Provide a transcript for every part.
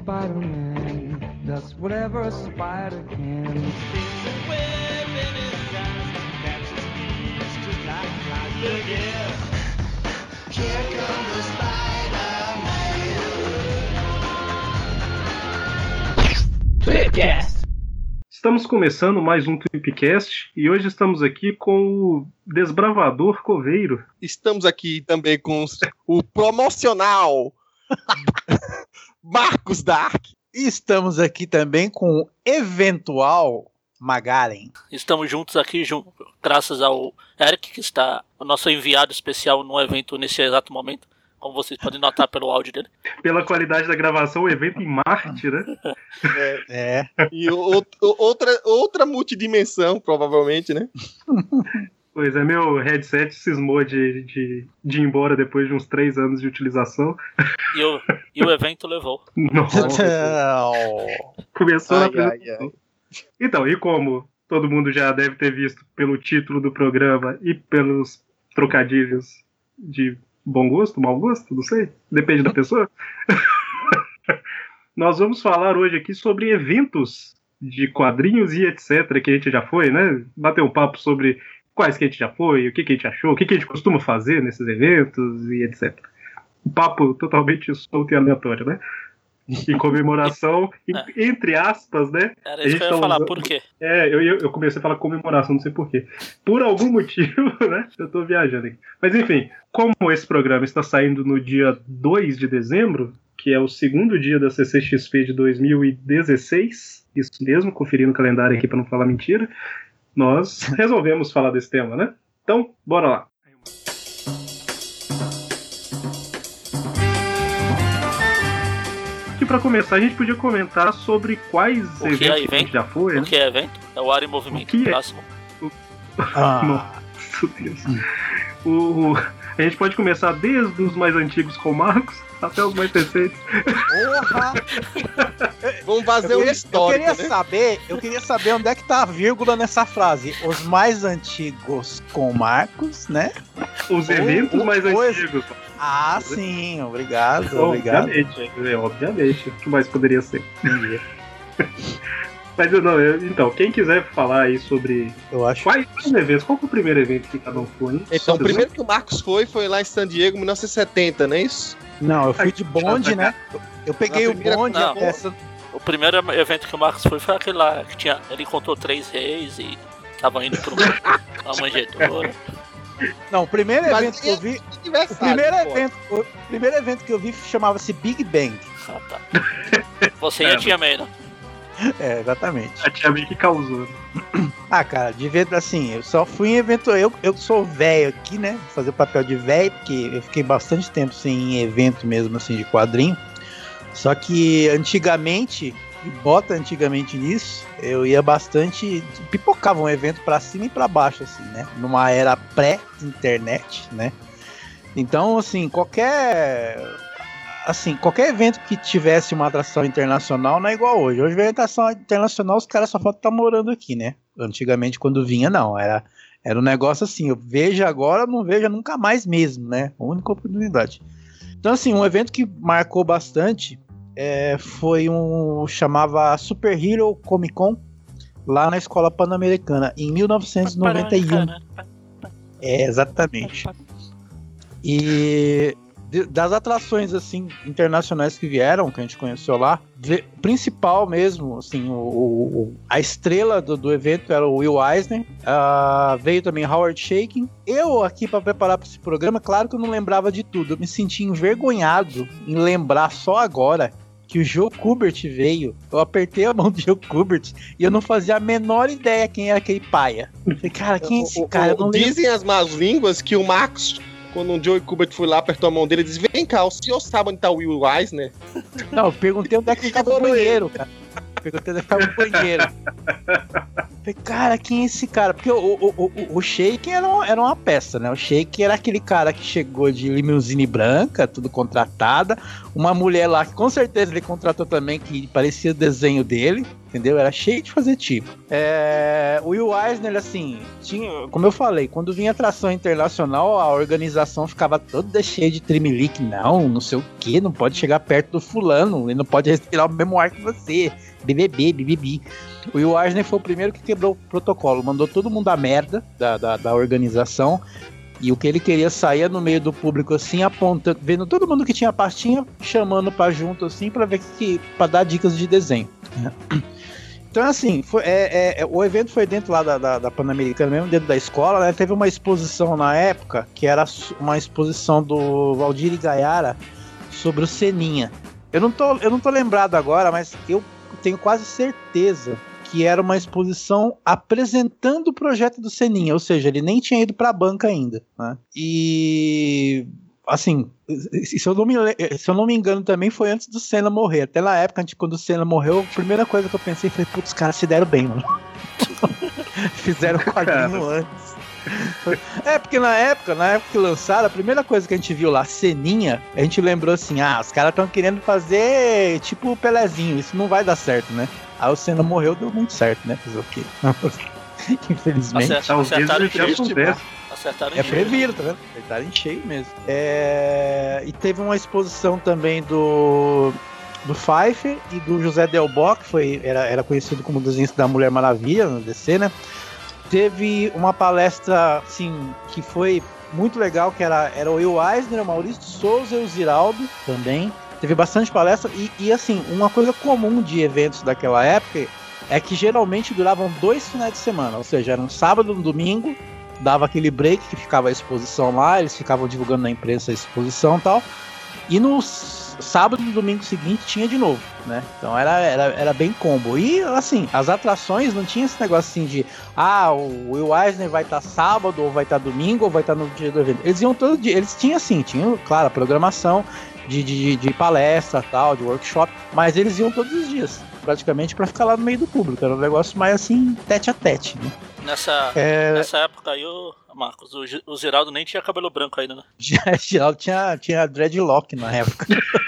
Spider-Man does whatever a spider can. There's a web in his eyes that catches thieves just like flies. Look! Here comes the Spider-Man. Tweepcast. Estamos começando mais um Tweepcast e hoje estamos aqui com o Desbravador Coveiro. Estamos aqui também com o promocional Marcos Dark. E estamos aqui também com o eventual Magaren. Estamos juntos aqui, graças ao Eric, que está o nosso enviado especial no evento nesse exato momento. Como vocês podem notar pelo áudio dele. Pela qualidade da gravação, o evento em Marte, né? É, E o- o- outra, outra multidimensão, provavelmente, né? Pois é, meu headset cismou de, de, de ir embora depois de uns três anos de utilização. E o, e o evento levou. Nossa, começou na Ai, ai, apresentação. Então, e como todo mundo já deve ter visto pelo título do programa e pelos trocadilhos de bom gosto, mau gosto, não sei, depende da pessoa. Nós vamos falar hoje aqui sobre eventos de quadrinhos e etc. que a gente já foi, né? Bater um papo sobre quais que a gente já foi, o que, que a gente achou, o que, que a gente costuma fazer nesses eventos e etc. Um papo totalmente solto e aleatório, né? Em comemoração, em- entre aspas, né? Era isso que eu ia tá falar, usando- por quê? É, eu, eu comecei a falar comemoração, não sei porquê. Por algum motivo, né? Eu tô viajando aqui. Mas enfim, como esse programa está saindo no dia 2 de dezembro, que é o segundo dia da CCXP de 2016, isso mesmo, conferindo o calendário aqui para não falar mentira, nós resolvemos falar desse tema, né? Então, bora lá. E para começar, a gente podia comentar sobre quais O que é eventos a gente evento? já foi, O né? que é evento? É o ar em movimento. O que é? Próximo. Ah, Nossa, Deus. O, o- a gente pode começar desde os mais antigos com o Marcos até os mais recentes. porra! Vamos fazer um queria, eu histórico, queria né? saber, eu queria saber onde é que tá a vírgula nessa frase. Os mais antigos com Marcos, né? Os Ou- eventos ou mais coisa. antigos. Ah, sim, obrigado, obrigado. Obviamente, obviamente. O que mais poderia ser? Entendi. Mas não, eu- então, quem quiser falar aí sobre Eu acho. quais, quais eventos, qual foi o primeiro evento que cada um foi? hein? Então, o primeiro que o Marcos foi foi lá em San Diego, 1970, não é isso? Não, eu fui de bonde, né? Eu peguei o bonde não. até. O primeiro evento que o Marcos foi foi aquele lá que tinha. Ele encontrou três reis e estavam indo pra uma manjedoura. Não, o primeiro Mas evento que eu vi. O primeiro pô. evento, o primeiro evento que eu vi chamava-se Big Bang. Ah, tá. Você ia É. tinha meio, né? É, exatamente. A tia May que causou. Ah, cara, de evento assim, eu só fui em evento. Eu, eu sou velho aqui, né? Vou fazer o papel de velho, porque eu fiquei bastante tempo sem em evento mesmo, assim, de quadrinho. Só que antigamente, e bota antigamente nisso, eu ia bastante. Pipocava um evento pra cima e pra baixo, assim, né? Numa era pré-internet, né? Então, assim, qualquer. Assim, qualquer evento que tivesse uma atração internacional não é igual hoje. Hoje, a atração internacional, os caras só faltam estar morando aqui, né? Antigamente, quando vinha, não. Era, era um negócio assim, eu vejo agora, não vejo nunca mais mesmo, né? Única oportunidade. Então, assim, um evento que marcou bastante é, foi um. chamava Super Hero Comic Con, lá na Escola Pan-Americana, em 1991. É, exatamente. E de- das atrações assim internacionais que vieram, que a gente conheceu lá, principal mesmo, assim, o, o- a estrela do, do evento era o Will Eisner. Ah, veio também Howard Shaking. Eu aqui para preparar para esse programa, claro que eu não lembrava de tudo. Eu me senti envergonhado em lembrar só agora que o Joe Kubert veio. Eu apertei a mão do Joe Kubert e eu não fazia a menor ideia quem era aquele paia. Eu falei, cara, quem é esse cara? Eu não lembro. Dizem as más línguas que o Marcos, quando o Joey Kubert foi lá, apertou a mão dele, disse: Vem cá, o senhor sabe onde tá o Will Eisner? Não, eu perguntei onde é que ficava o banheiro, cara. Perguntei onde é que ficava o banheiro. Falei, cara, quem é esse cara? Porque o, o, o, o Shake era, era uma peça, né? O Shake era aquele cara que chegou de limusine branca, tudo contratada. Uma mulher lá que com certeza ele contratou também, que parecia o desenho dele. entendeu? Era cheio de fazer tipo. É, o Will Eisner, assim, tinha, como eu falei, quando vinha atração internacional, a organização ficava toda cheia de trimelique. Não, não sei o que, não pode chegar perto do fulano, ele não pode respirar o mesmo ar que você. BBB, BBB. O Will Eisner foi o primeiro que quebrou o protocolo, mandou todo mundo a merda da, da, da organização. E o que ele queria sair no meio do público assim, apontando, vendo todo mundo que tinha pastinha, chamando para junto assim, para ver que para dar dicas de desenho. Então, assim, foi, é, é, é, o evento foi dentro lá da, da, da Pan-Americana mesmo, dentro da escola, né? Teve uma exposição na época, que era uma exposição do Valdir Gaiara sobre o Seninha. Eu não, tô, eu não tô lembrado agora, mas eu tenho quase certeza que era uma exposição apresentando o projeto do Seninha, ou seja, ele nem tinha ido para a banca ainda. Né? E assim, se eu, não me, se eu não me engano, também foi antes do Senna morrer. Até na época, quando o Senna morreu, a primeira coisa que eu pensei foi, putz, os caras se deram bem, mano. Fizeram o quadrinho antes. É, porque na época, na época que lançaram, a primeira coisa que a gente viu lá, ceninha, a gente lembrou assim, ah, os caras estão querendo fazer tipo o Pelezinho, isso não vai dar certo, né? Aí o Senna morreu, deu muito certo, né? Fazer o quê? Infelizmente. Acertaram cheio. acontece. Acertaram É previram, tá vendo? Acertaram em cheio mesmo. É, E teve uma exposição também do do Pfeiffer e do José Delbo, que foi, era, era conhecido como desenhista da Mulher Maravilha no DC, né? Teve uma palestra, assim, que foi muito legal, que era, era o Will Eisner, o Maurício Souza e o Ziraldo também. Teve bastante palestra e, e, assim, uma coisa comum de eventos daquela época é que geralmente duravam dois finais de semana, ou seja, era um sábado e um domingo, dava aquele break que ficava a exposição lá, eles ficavam divulgando na imprensa a exposição e tal. E no s- sábado e domingo seguinte tinha de novo, né? Então era, era, era bem combo. E assim, as atrações não tinha esse negócio assim de ah, o Will Eisner vai estar sábado, ou vai estar domingo, ou vai estar no dia do evento. Eles iam todo dia, eles tinham assim, tinham, claro, a programação de, de, de palestra tal, de workshop, mas eles iam todos os dias, praticamente, para ficar lá no meio do público. Era um negócio mais assim, tete a tete, né? Nessa, É, nessa época aí, o Marcos, o, o Ziraldo nem tinha cabelo branco ainda, né? Geraldo tinha, tinha dreadlock na época.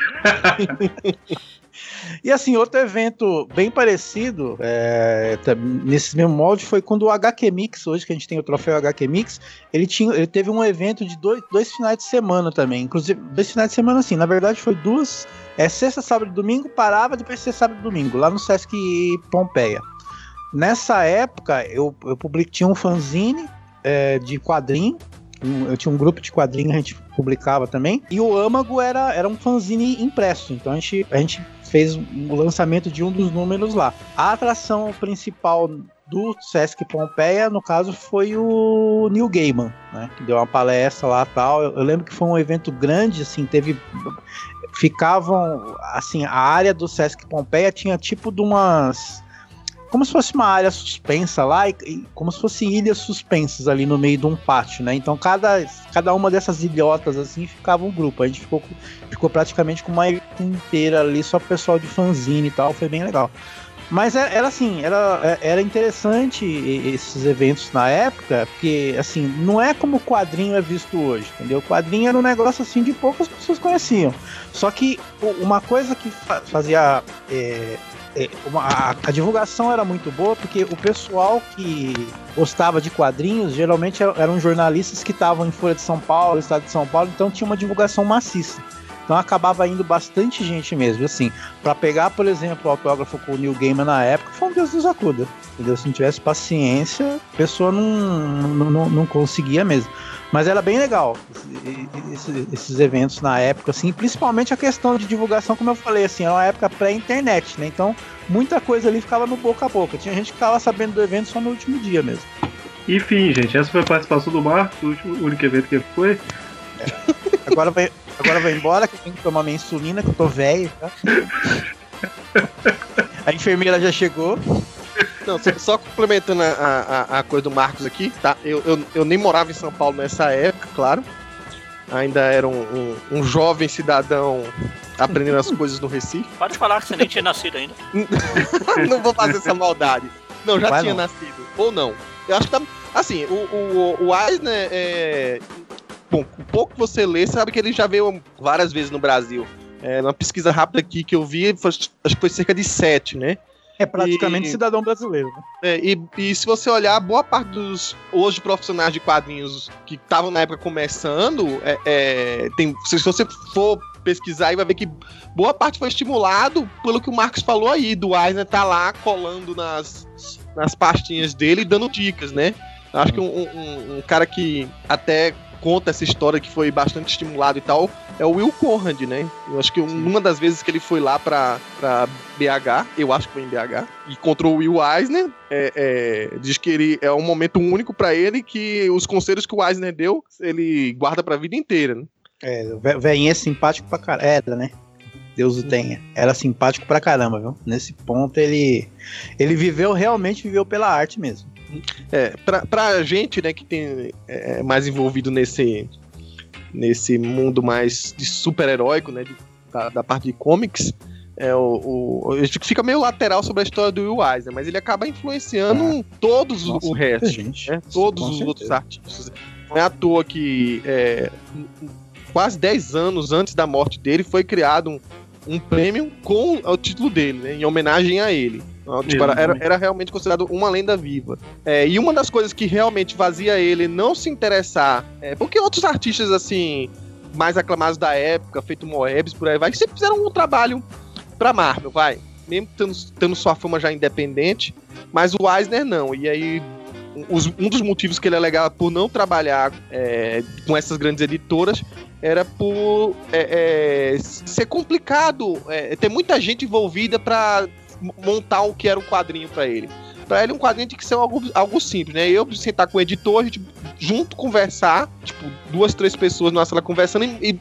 e assim, outro evento bem parecido, é, tá- nesse mesmo molde, foi quando o HQ Mix, hoje que a gente tem o troféu HQ Mix, ele, tinha, ele teve um evento de dois, dois finais de semana também. Inclusive, dois finais de semana, assim, na verdade foi duas. É sexta, sábado e domingo, parava depois sexta, sábado e domingo, lá no Sesc Pompeia. Nessa época, eu, eu publiquei, um fanzine é, de quadrinho. Eu tinha um grupo de quadrinho que a gente publicava também. E o Âmago era, era um fanzine impresso. Então a gente, a gente fez o lançamento de um dos números lá. A atração principal do Sesc Pompeia, no caso, foi o Neil Gaiman, né? Que deu uma palestra lá tal. Eu, eu lembro que foi um evento grande, assim, teve. Ficavam. Assim, a área do Sesc Pompeia tinha tipo de umas como se fosse uma área suspensa lá e, e como se fossem ilhas suspensas ali no meio de um pátio, né? Então cada, cada uma dessas ilhotas assim ficava um grupo. A gente ficou, ficou praticamente com uma ilha inteira ali só pessoal de fanzine e tal, foi bem legal. Mas era, era assim, era, era interessante esses eventos na época, porque assim, não é como o quadrinho é visto hoje, entendeu? O quadrinho era um negócio assim de poucas pessoas conheciam. Só que uma coisa que fa- fazia é, é, a, a divulgação era muito boa porque o pessoal que gostava de quadrinhos geralmente eram, jornalistas que estavam em Folha de São Paulo, Estado de São Paulo, então tinha uma divulgação maciça. Então acabava indo bastante gente mesmo, assim, Pra pegar, por exemplo, o autógrafo com o Neil Gaiman na época, foi um Deus nos acuda. Entendeu? Se não tivesse paciência, a pessoa não, não, não, não conseguia mesmo. Mas era bem legal esse- esse- esses eventos na época, assim, principalmente a questão de divulgação, como eu falei, assim, era uma época pré-internet, né? Então, muita coisa ali ficava no boca a boca. Tinha gente que ficava sabendo do evento só no último dia mesmo. Enfim, gente, essa foi a participação do Marcos, o último, o único evento que ele foi. Agora vai, agora vai embora, que eu tenho que tomar minha insulina, que eu tô velho, tá? A enfermeira já chegou. Não, só, só complementando a, a, a coisa do Marcos aqui, tá? Eu, eu, eu nem morava em São Paulo nessa época, claro. Ainda era um, um, um jovem cidadão aprendendo as coisas no Recife. Pode falar que você nem tinha nascido ainda. não vou fazer essa maldade. Não, já Vai tinha não. nascido. Ou não. Eu acho que tá. Assim, o, o, o Eisner é. Bom, o pouco que você lê, sabe que ele já veio várias vezes no Brasil. É, numa pesquisa rápida aqui que eu vi, foi- acho que foi cerca de sete, né? É praticamente E- cidadão brasileiro. né? É, e, e se você olhar, boa parte dos hoje profissionais de quadrinhos que estavam na época começando, é, é, tem, se você for pesquisar aí, vai ver que boa parte foi estimulado pelo que o Marcos falou aí, do Eisner tá lá colando nas, nas pastinhas dele e dando dicas, né? Acho que um, um- um cara que até conta essa história que foi bastante estimulado e tal é o Will Conrad, né? Eu acho que um- uma das vezes que ele foi lá pra, pra BH, eu acho que foi em BH, e encontrou o Will Eisner, é, é, diz que ele é um momento único pra ele que os conselhos que o Eisner deu, ele guarda pra vida inteira, né? É, o velhinho é simpático pra caramba. Era, né? Deus o tenha. Era simpático pra caramba, viu? Nesse ponto ele. Ele viveu, realmente viveu pela arte mesmo. É, pra, pra gente, né, que tem é, mais envolvido nesse, nesse mundo mais de super-heróico, né, de- da, da parte de comics, é, o, o, a gente fica meio lateral sobre a história do Will Eisner, mas ele acaba influenciando todos Nossa, o resto, gente. né, todos os certeza. outros artistas. Não é à toa que é, quase 10 anos antes da morte dele foi criado um, um prêmio com o título dele, né, em homenagem a ele. Tipo, era, era- era realmente considerado uma lenda viva. É, e uma das coisas que realmente fazia ele não se interessar, é, porque outros artistas assim mais aclamados da época, feito Moebius, por aí vai, sempre fizeram um trabalho pra Marvel, vai. Mesmo tendo, tendo sua fama já independente, mas o Eisner não. E aí, os- um dos motivos que ele alegava por não trabalhar é, com essas grandes editoras era por é, é, ser complicado, é, ter muita gente envolvida pra m- montar o que era um quadrinho pra ele. Pra ele, um quadrinho tinha que ser algo, algo simples, né? Eu sentar com o editor, a gente junto conversar, tipo, duas, três pessoas numa sala conversando e, e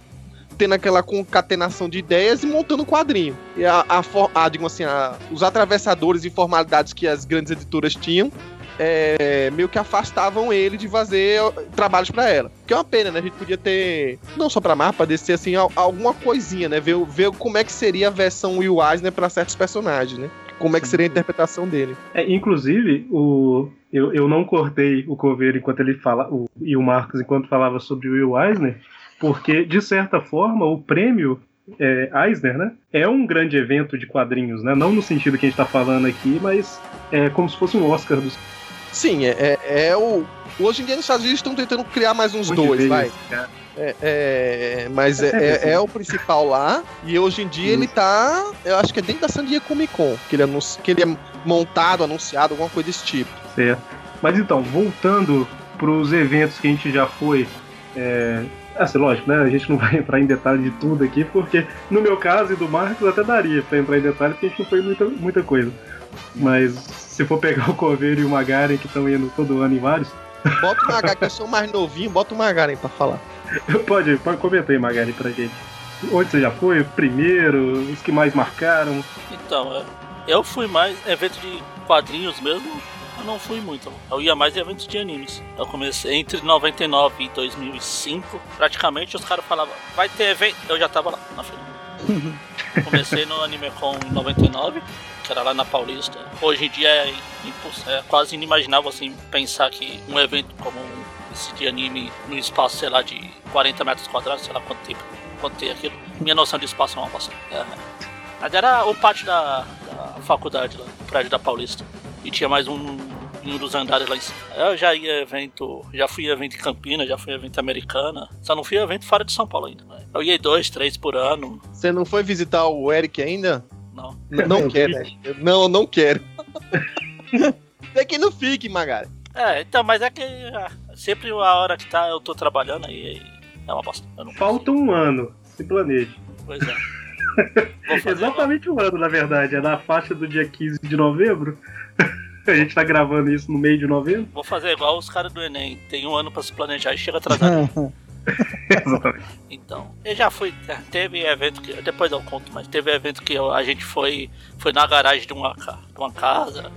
tendo aquela concatenação de ideias e montando um quadrinho. E a, a, a, digamos assim, a- os atravessadores e formalidades que as grandes editoras tinham é, meio que afastavam ele de fazer trabalhos pra ela. Que é uma pena, né? A gente podia ter, não só pra Marvel, poder ser assim, al- alguma coisinha, né? Ver, ver como é que seria a versão Will Eisner pra certos personagens, né? Como é que seria a interpretação dele. É, inclusive, o, eu, eu não cortei o Coveiro enquanto ele fala, o, e o Marcos enquanto falava sobre o Will Eisner, porque, de certa forma, o prêmio é, Eisner, né, é um grande evento de quadrinhos, né? Não no sentido que a gente está falando aqui, mas é como se fosse um Oscar dos Sim, é, é, é o. Hoje em dia nos Estados Unidos estão tentando criar mais uns onde dois, vai. cara. É, é, mas é, É, é- é o principal lá. E hoje em dia ele tá. Eu acho que é dentro da San Diego Comic Con. Que ele, anunci, que ele é montado, anunciado, alguma coisa desse tipo. Certo. Mas então, voltando para os eventos que a gente já foi. É... Assim, lógico, né? A gente não vai entrar em detalhe de tudo aqui, porque no meu caso e do Marcos até daria para entrar em detalhe, porque a gente não foi muita, muita coisa. Mas se for pegar o Coveiro e o Magaren, que estão indo todo ano em vários, Bota o Magaren, que eu sou mais novinho, bota o Magaren pra falar. pode, pode comentar aí, Magaren, pra gente. Onde você já foi? O primeiro, os que mais marcaram. Então, é, eu fui mais evento de quadrinhos mesmo. Eu não fui muito. Eu ia mais em eventos de animes. Eu comecei entre 99 e 2005. Praticamente os caras falavam, vai ter evento. Eu já tava lá na fila. Comecei no AnimeCon em 99, que era lá na Paulista. Hoje em dia é, é quase inimaginável assim pensar que um evento como esse de anime no espaço, sei lá, de 40 metros quadrados, sei lá quanto tempo, quanto tem aquilo. Minha noção de espaço é uma bosta. É. Mas era o pátio da, da faculdade lá, o prédio da Paulista. E tinha mais um em um dos andares lá em cima. Eu já ia evento, já fui evento em Campinas, já fui evento americana. Só não fui evento fora de São Paulo ainda. né? Eu ia dois, três por ano. Você não foi visitar o Eric ainda? Não. Não quero. Não, não quero. É que não fique, Magaren. É, então, mas é que ah, sempre a hora que tá, eu tô trabalhando aí é uma bosta. Eu não Falta um ano, se planeje. Pois é. Fazer agora. Exatamente um ano, na verdade. É na faixa do dia 15 de novembro. A gente tá gravando isso no meio de novembro. Vou fazer igual os caras do Enem. Tem um ano pra se planejar e chega atrasado. Exatamente. Então, eu já fui. Teve evento que. Depois eu conto, mas teve evento que eu- a gente foi. Foi na garagem de uma, de uma casa.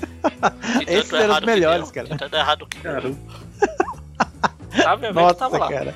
Esses eram os errado que melhores, deu, cara. de tanto errado que deu. O evento Nossa, tava lá. cara.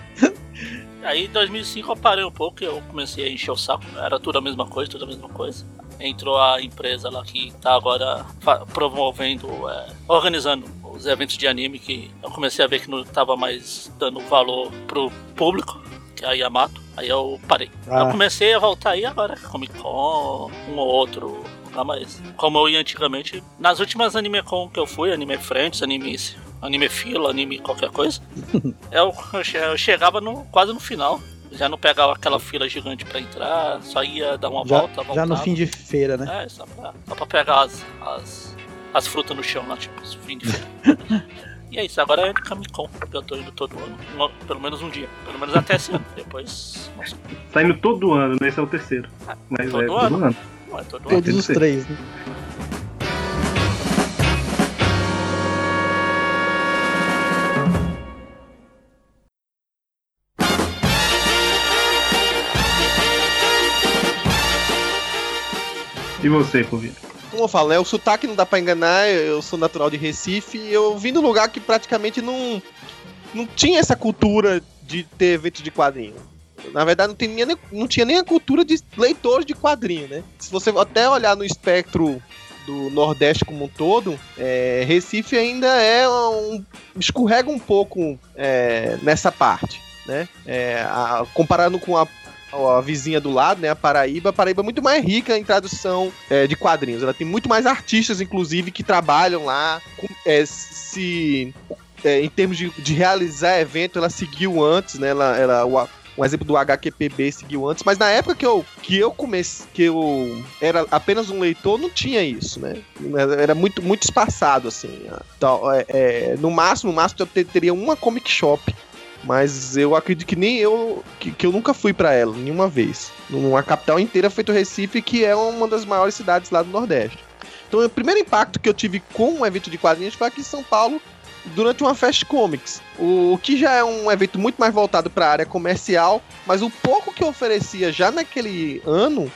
Aí em 2005 eu parei um pouco e eu comecei a encher o saco. Era tudo a mesma coisa, tudo a mesma coisa. Entrou a empresa lá que tá agora promovendo, é, organizando os eventos de anime que eu comecei a ver que não tava mais dando valor pro público, que é a Yamato. Aí eu parei. Ah. Eu comecei a voltar aí agora, Comic Con, um ou outro Não, mas como eu ia antigamente, nas últimas Anime Con que eu fui, Anime Friends, Anime, anime Fila, Anime qualquer coisa, eu, eu chegava no, quase no final. Já não pegava aquela fila gigante pra entrar, só ia dar uma Já, volta, voltava. já no fim de feira, né? É, só pra, só pra pegar as, as, as frutas no chão lá, tipo, os fim de e é isso, agora é Comic Con, que eu tô indo todo ano, uma- pelo menos um dia, pelo menos até esse ano. Depois, nossa, Tá indo todo ano, né? Esse é o terceiro. Mas Todo é ano? todo ano. não é todo ano. Todos que os três, né? E você, Povino? Como eu falo, né? O sotaque não dá pra enganar, eu sou natural de Recife e eu vim num lugar que praticamente não, não tinha essa cultura de ter eventos de quadrinho. Na verdade, não, tem nem, não tinha nem a cultura de leitores de quadrinho, né? Se você até olhar no espectro do Nordeste como um todo, é, Recife ainda é um. escorrega um pouco é, nessa parte, né? É, a- comparando com a, a vizinha do lado, né? A Paraíba, a Paraíba é muito mais rica em tradução é, de quadrinhos. Ela tem muito mais artistas, inclusive, que trabalham lá. com- é, se é, em termos de, de realizar evento, ela seguiu antes, né? Ela, ela, o, um exemplo do HQPB seguiu antes, mas na época que eu, que eu comecei, que eu era apenas um leitor, não tinha isso, né? Era muito, muito espaçado, assim. Então, é, é, no máximo, no máximo eu te- teria uma comic shop. Mas eu acredito que nem eu. que, que eu nunca fui pra ela, nenhuma vez. Numa capital inteira feito Recife, que é uma das maiores cidades lá do Nordeste. Então o primeiro impacto que eu tive com um evento de quadrinhos foi aqui em São Paulo, durante uma Fast Comics. O, que já é um evento muito mais voltado para a área comercial, mas o pouco que oferecia já naquele ano,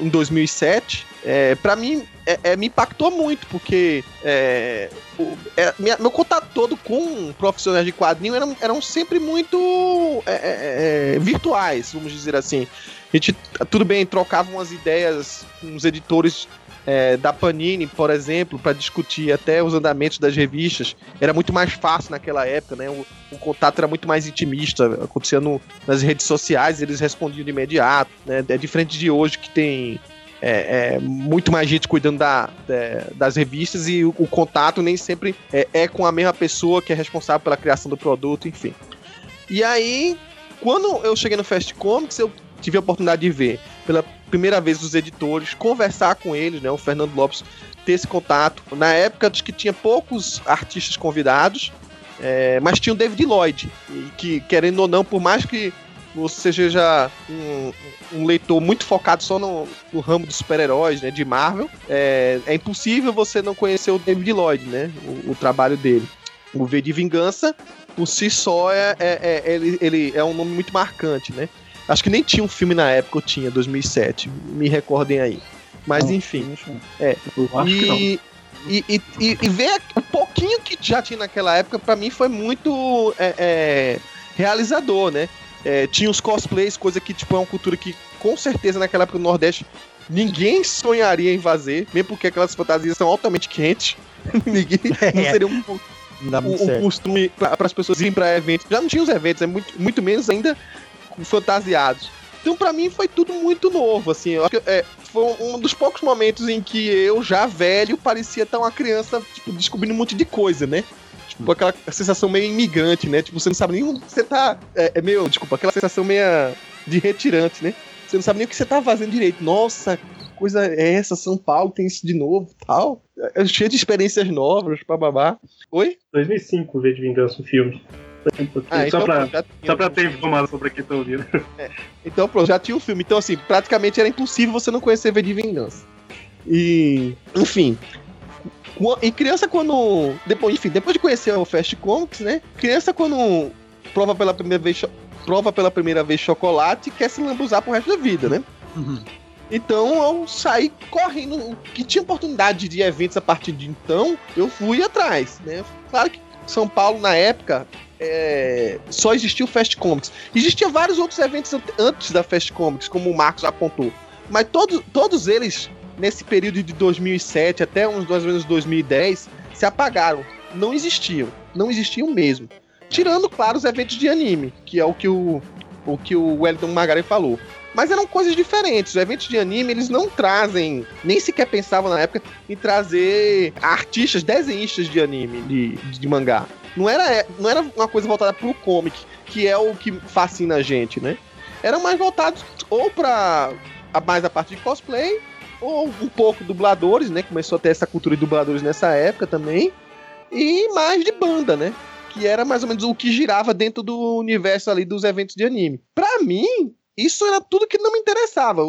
em 2007, é, para mim é, é, me impactou muito, porque é, o- é, minha- meu contato todo com profissionais de quadrinho eram, eram sempre muito é, é, virtuais, vamos dizer assim. A gente, tudo bem, trocava umas ideias com os editores é, da Panini, por exemplo, para discutir até os andamentos das revistas. Era muito mais fácil naquela época, né? O, o contato era muito mais intimista, acontecia no- nas redes sociais, eles respondiam de imediato, né? É diferente de hoje que tem é, é, muito mais gente cuidando da- da- das revistas e o, o contato nem sempre é, é com a mesma pessoa que é responsável pela criação do produto, enfim. E aí, quando eu cheguei no Fast Comics, eu tive a oportunidade de ver pela primeira vez os editores, conversar com eles, né? O Fernando Lopes ter esse contato. Na época, acho que tinha poucos artistas convidados, é, mas tinha o David Lloyd, que, querendo ou não, por mais que você seja um, um leitor muito focado só no, no ramo dos super-heróis, né, de Marvel, é, é impossível você não conhecer o David Lloyd, né, o, o trabalho dele. O V de Vingança, por si só, é, é- é- ele, ele é um nome muito marcante, né. Acho que nem tinha um filme na época, eu tinha, 2007, me recordem aí. Mas Não, enfim. Não. E, e, e, e- e ver o pouquinho que já tinha naquela época, pra mim foi muito é, é, realizador, né? É, tinha os cosplays, coisa que tipo, é uma cultura que com certeza naquela época no Nordeste ninguém sonharia em fazer, mesmo porque aquelas fantasias são altamente quentes. ninguém não seria um, um, um costume para as pessoas irem para eventos. Já não tinha os eventos, é muito, muito menos ainda fantasiados. Então, pra mim, foi tudo muito novo, assim. Eu acho que é, foi um dos poucos momentos em que eu, já velho, parecia estar uma criança, tipo, descobrindo um monte de coisa, né? Tipo, aquela sensação meio imigrante, né? Tipo, você não sabe nem onde você tá. É, é meio, desculpa, aquela sensação meio de retirante, né? Você não sabe nem o que você tá fazendo direito. Nossa, que coisa é essa? São Paulo tem isso de novo tal. É cheio de experiências novas, bababá. Oi? 2005, V de Vingança, o filme. Ah, só, pra, pronto, já tinha só pra um ter informação pra quem tá ouvindo. Então, pronto, já tinha um filme. Então, assim, praticamente era impossível você não conhecer V de Vingança. E, enfim. E criança quando. Depois, enfim, depois de conhecer o Fast Comics, né? Criança quando prova pela primeira vez, prova pela primeira vez chocolate quer se lambuzar pro resto da vida, né? Uhum. Então eu saí correndo. Que tinha oportunidade de eventos a partir de então, eu fui atrás, né? Claro que São Paulo, na época, é, só existia o Fast Comics. Existia vários outros eventos ante- antes da Fast Comics, como o Marcos apontou. Mas todos, todos eles, nesse período de 2007 até uns ou menos 2010, se apagaram. Não existiam. Não existiam mesmo. Tirando, claro, os eventos de anime, que é o que o, o, que o Wellington Magari falou. Mas eram coisas diferentes. Os eventos de anime, eles não trazem, nem sequer pensavam na época em trazer artistas, desenhistas de anime, de, de mangá. Não era, não era uma coisa voltada pro comic, que é o que fascina a gente, né? Eram mais voltados ou pra a- mais a parte de cosplay, ou um pouco dubladores, né? Começou a ter essa cultura de dubladores nessa época também. E mais de banda, né? Que era mais ou menos o que girava dentro do universo ali dos eventos de anime. Pra mim, isso era tudo que não me interessava.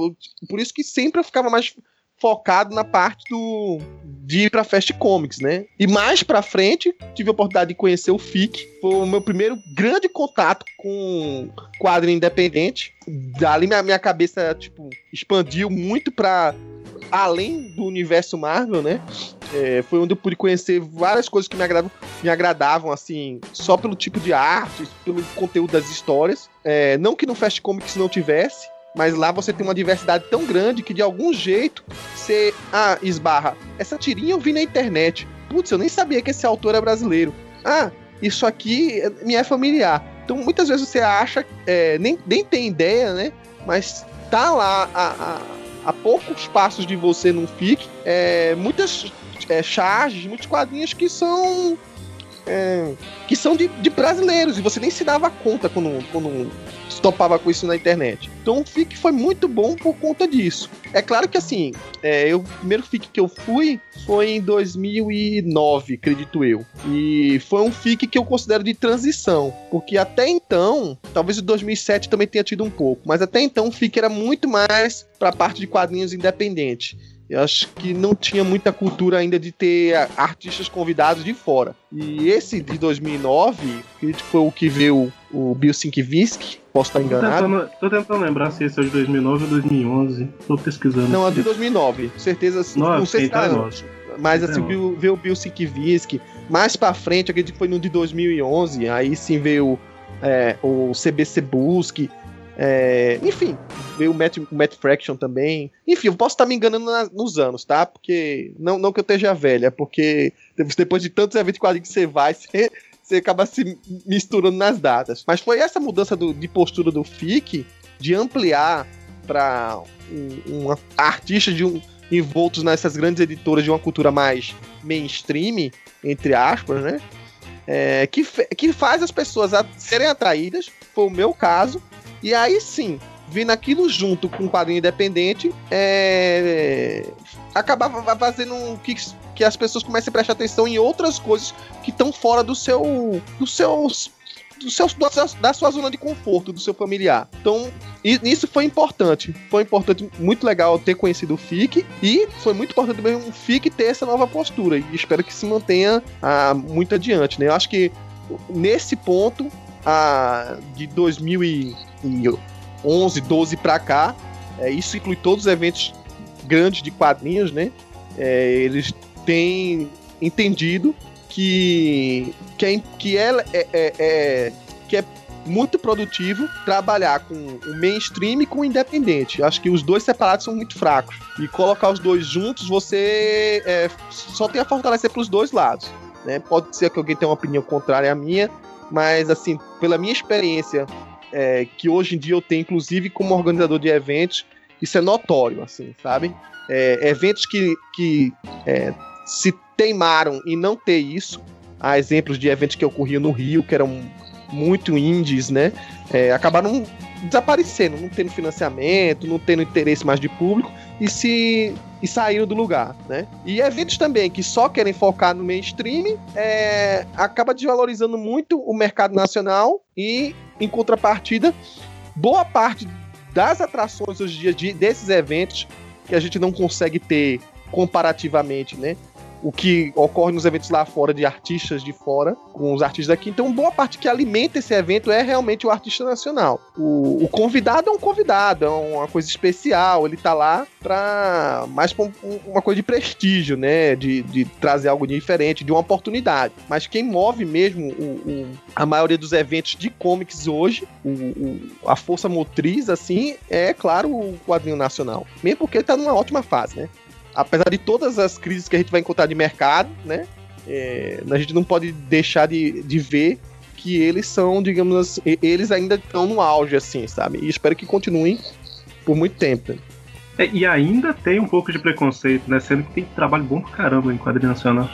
Por isso que sempre eu ficava mais focado na parte do de ir pra Fast Comics, né? E mais pra frente, tive a oportunidade de conhecer o FIC. Foi o meu primeiro grande contato com quadrinho independente. Dali minha, minha cabeça, tipo, expandiu muito pra além do universo Marvel, né? É, foi onde eu pude conhecer várias coisas que me agradavam, me agradavam, assim, só pelo tipo de arte, pelo conteúdo das histórias. É, não que no Fast Comics não tivesse, mas lá você tem uma diversidade tão grande que de algum jeito você ah, esbarra. Essa tirinha eu vi na internet. Putz, eu nem sabia que esse autor é brasileiro. Ah, isso aqui me é familiar. Então muitas vezes você acha, é, nem, nem tem ideia, né? Mas tá lá a, a, a poucos passos de você num FIC, é, muitas é, charges, muitos quadrinhos que são. é, que são de, de brasileiros, e você nem se dava conta quando, quando topava com isso na internet. Então o FIC foi muito bom por conta disso. É claro que assim, é, eu, o primeiro FIC que eu fui foi em 2009, acredito eu. E foi um FIC que eu considero de transição, porque até então, talvez o 2007 também tenha tido um pouco, mas até então o FIC era muito mais para a parte de quadrinhos independente. Eu acho que não tinha muita cultura ainda de ter artistas convidados de fora. E esse de 2009, que foi o que veio o Bill Sienkiewicz, posso estar Tô enganado. tentando, tô tentando lembrar se esse é de 2009 ou 2011. Tô pesquisando. Não, é de 2009. Certeza, Nossa, não sei se tá. Mas assim, viu, veio o Bill Sienkiewicz. Mais pra frente, acredito que foi no de 2011. Aí sim veio é, o CBC Busque. é, enfim, veio o Matt, o Matt Fraction também. Enfim, eu posso estar me enganando na- nos anos, tá? Porque. Não, não que eu esteja velha, é porque depois de tantos eventos quadrinhos que você vai, você, acaba se misturando nas datas. Mas foi essa mudança do- de postura do FIC de ampliar para um, um artista de um, envoltos nessas grandes editoras de uma cultura mais mainstream, entre aspas, né? É, que, que faz as pessoas a- serem atraídas, foi o meu caso, e aí sim, vindo aquilo junto com um quadrinho independente, é, acabava fazendo um que, que as pessoas comecem a prestar atenção em outras coisas que estão fora do seu. dos seus. Do seu, da, sua, zona de conforto, do seu familiar. Então, isso foi importante. Foi importante, muito legal ter conhecido o FIC e foi muito importante também o FIC ter essa nova postura. E espero que se mantenha ah, muito adiante. Né? Eu acho que nesse ponto, ah, de 2011, 12 para cá, é, isso inclui todos os eventos grandes de quadrinhos, né? É, eles têm entendido que, que, é, que é, é- é- é- que é muito produtivo trabalhar com o mainstream e com o independente. Acho que os dois separados são muito fracos. E colocar os dois juntos, você é, só tem a fortalecer para os dois lados. Né? Pode ser que alguém tenha uma opinião contrária à minha, mas assim, pela minha experiência, é, que hoje em dia eu tenho, inclusive como organizador de eventos, isso é notório, assim, sabe? É, eventos que, que é, se teimaram em não ter isso, há exemplos de eventos que ocorriam no Rio, que eram muito indies, né? É, acabaram desaparecendo, não tendo financiamento, não tendo interesse mais de público e se e saíram do lugar, né? E eventos também que só querem focar no mainstream é, acaba desvalorizando muito o mercado nacional e, em contrapartida, boa parte das atrações hoje em dia de- desses eventos que a gente não consegue ter comparativamente, né? O que ocorre nos eventos lá fora de artistas de fora com os artistas daqui. Então, boa parte que alimenta esse evento é realmente o artista nacional. O, o convidado é um convidado, é uma coisa especial. Ele tá lá pra mais pra um- uma coisa de prestígio, né? De, de trazer algo diferente, de uma oportunidade. Mas quem move mesmo o- o- a maioria dos eventos de comics hoje, a força motriz, assim, é, claro, o quadrinho nacional. Mesmo porque ele tá numa ótima fase, né? Apesar de todas as crises que a gente vai encontrar de mercado, né? é, a gente não pode deixar de, de ver que eles são, digamos assim, eles ainda estão no auge, assim, sabe? E espero que continuem por muito tempo. É, e ainda tem um pouco de preconceito, né? Sendo que tem trabalho bom pra caramba em quadrinho nacional.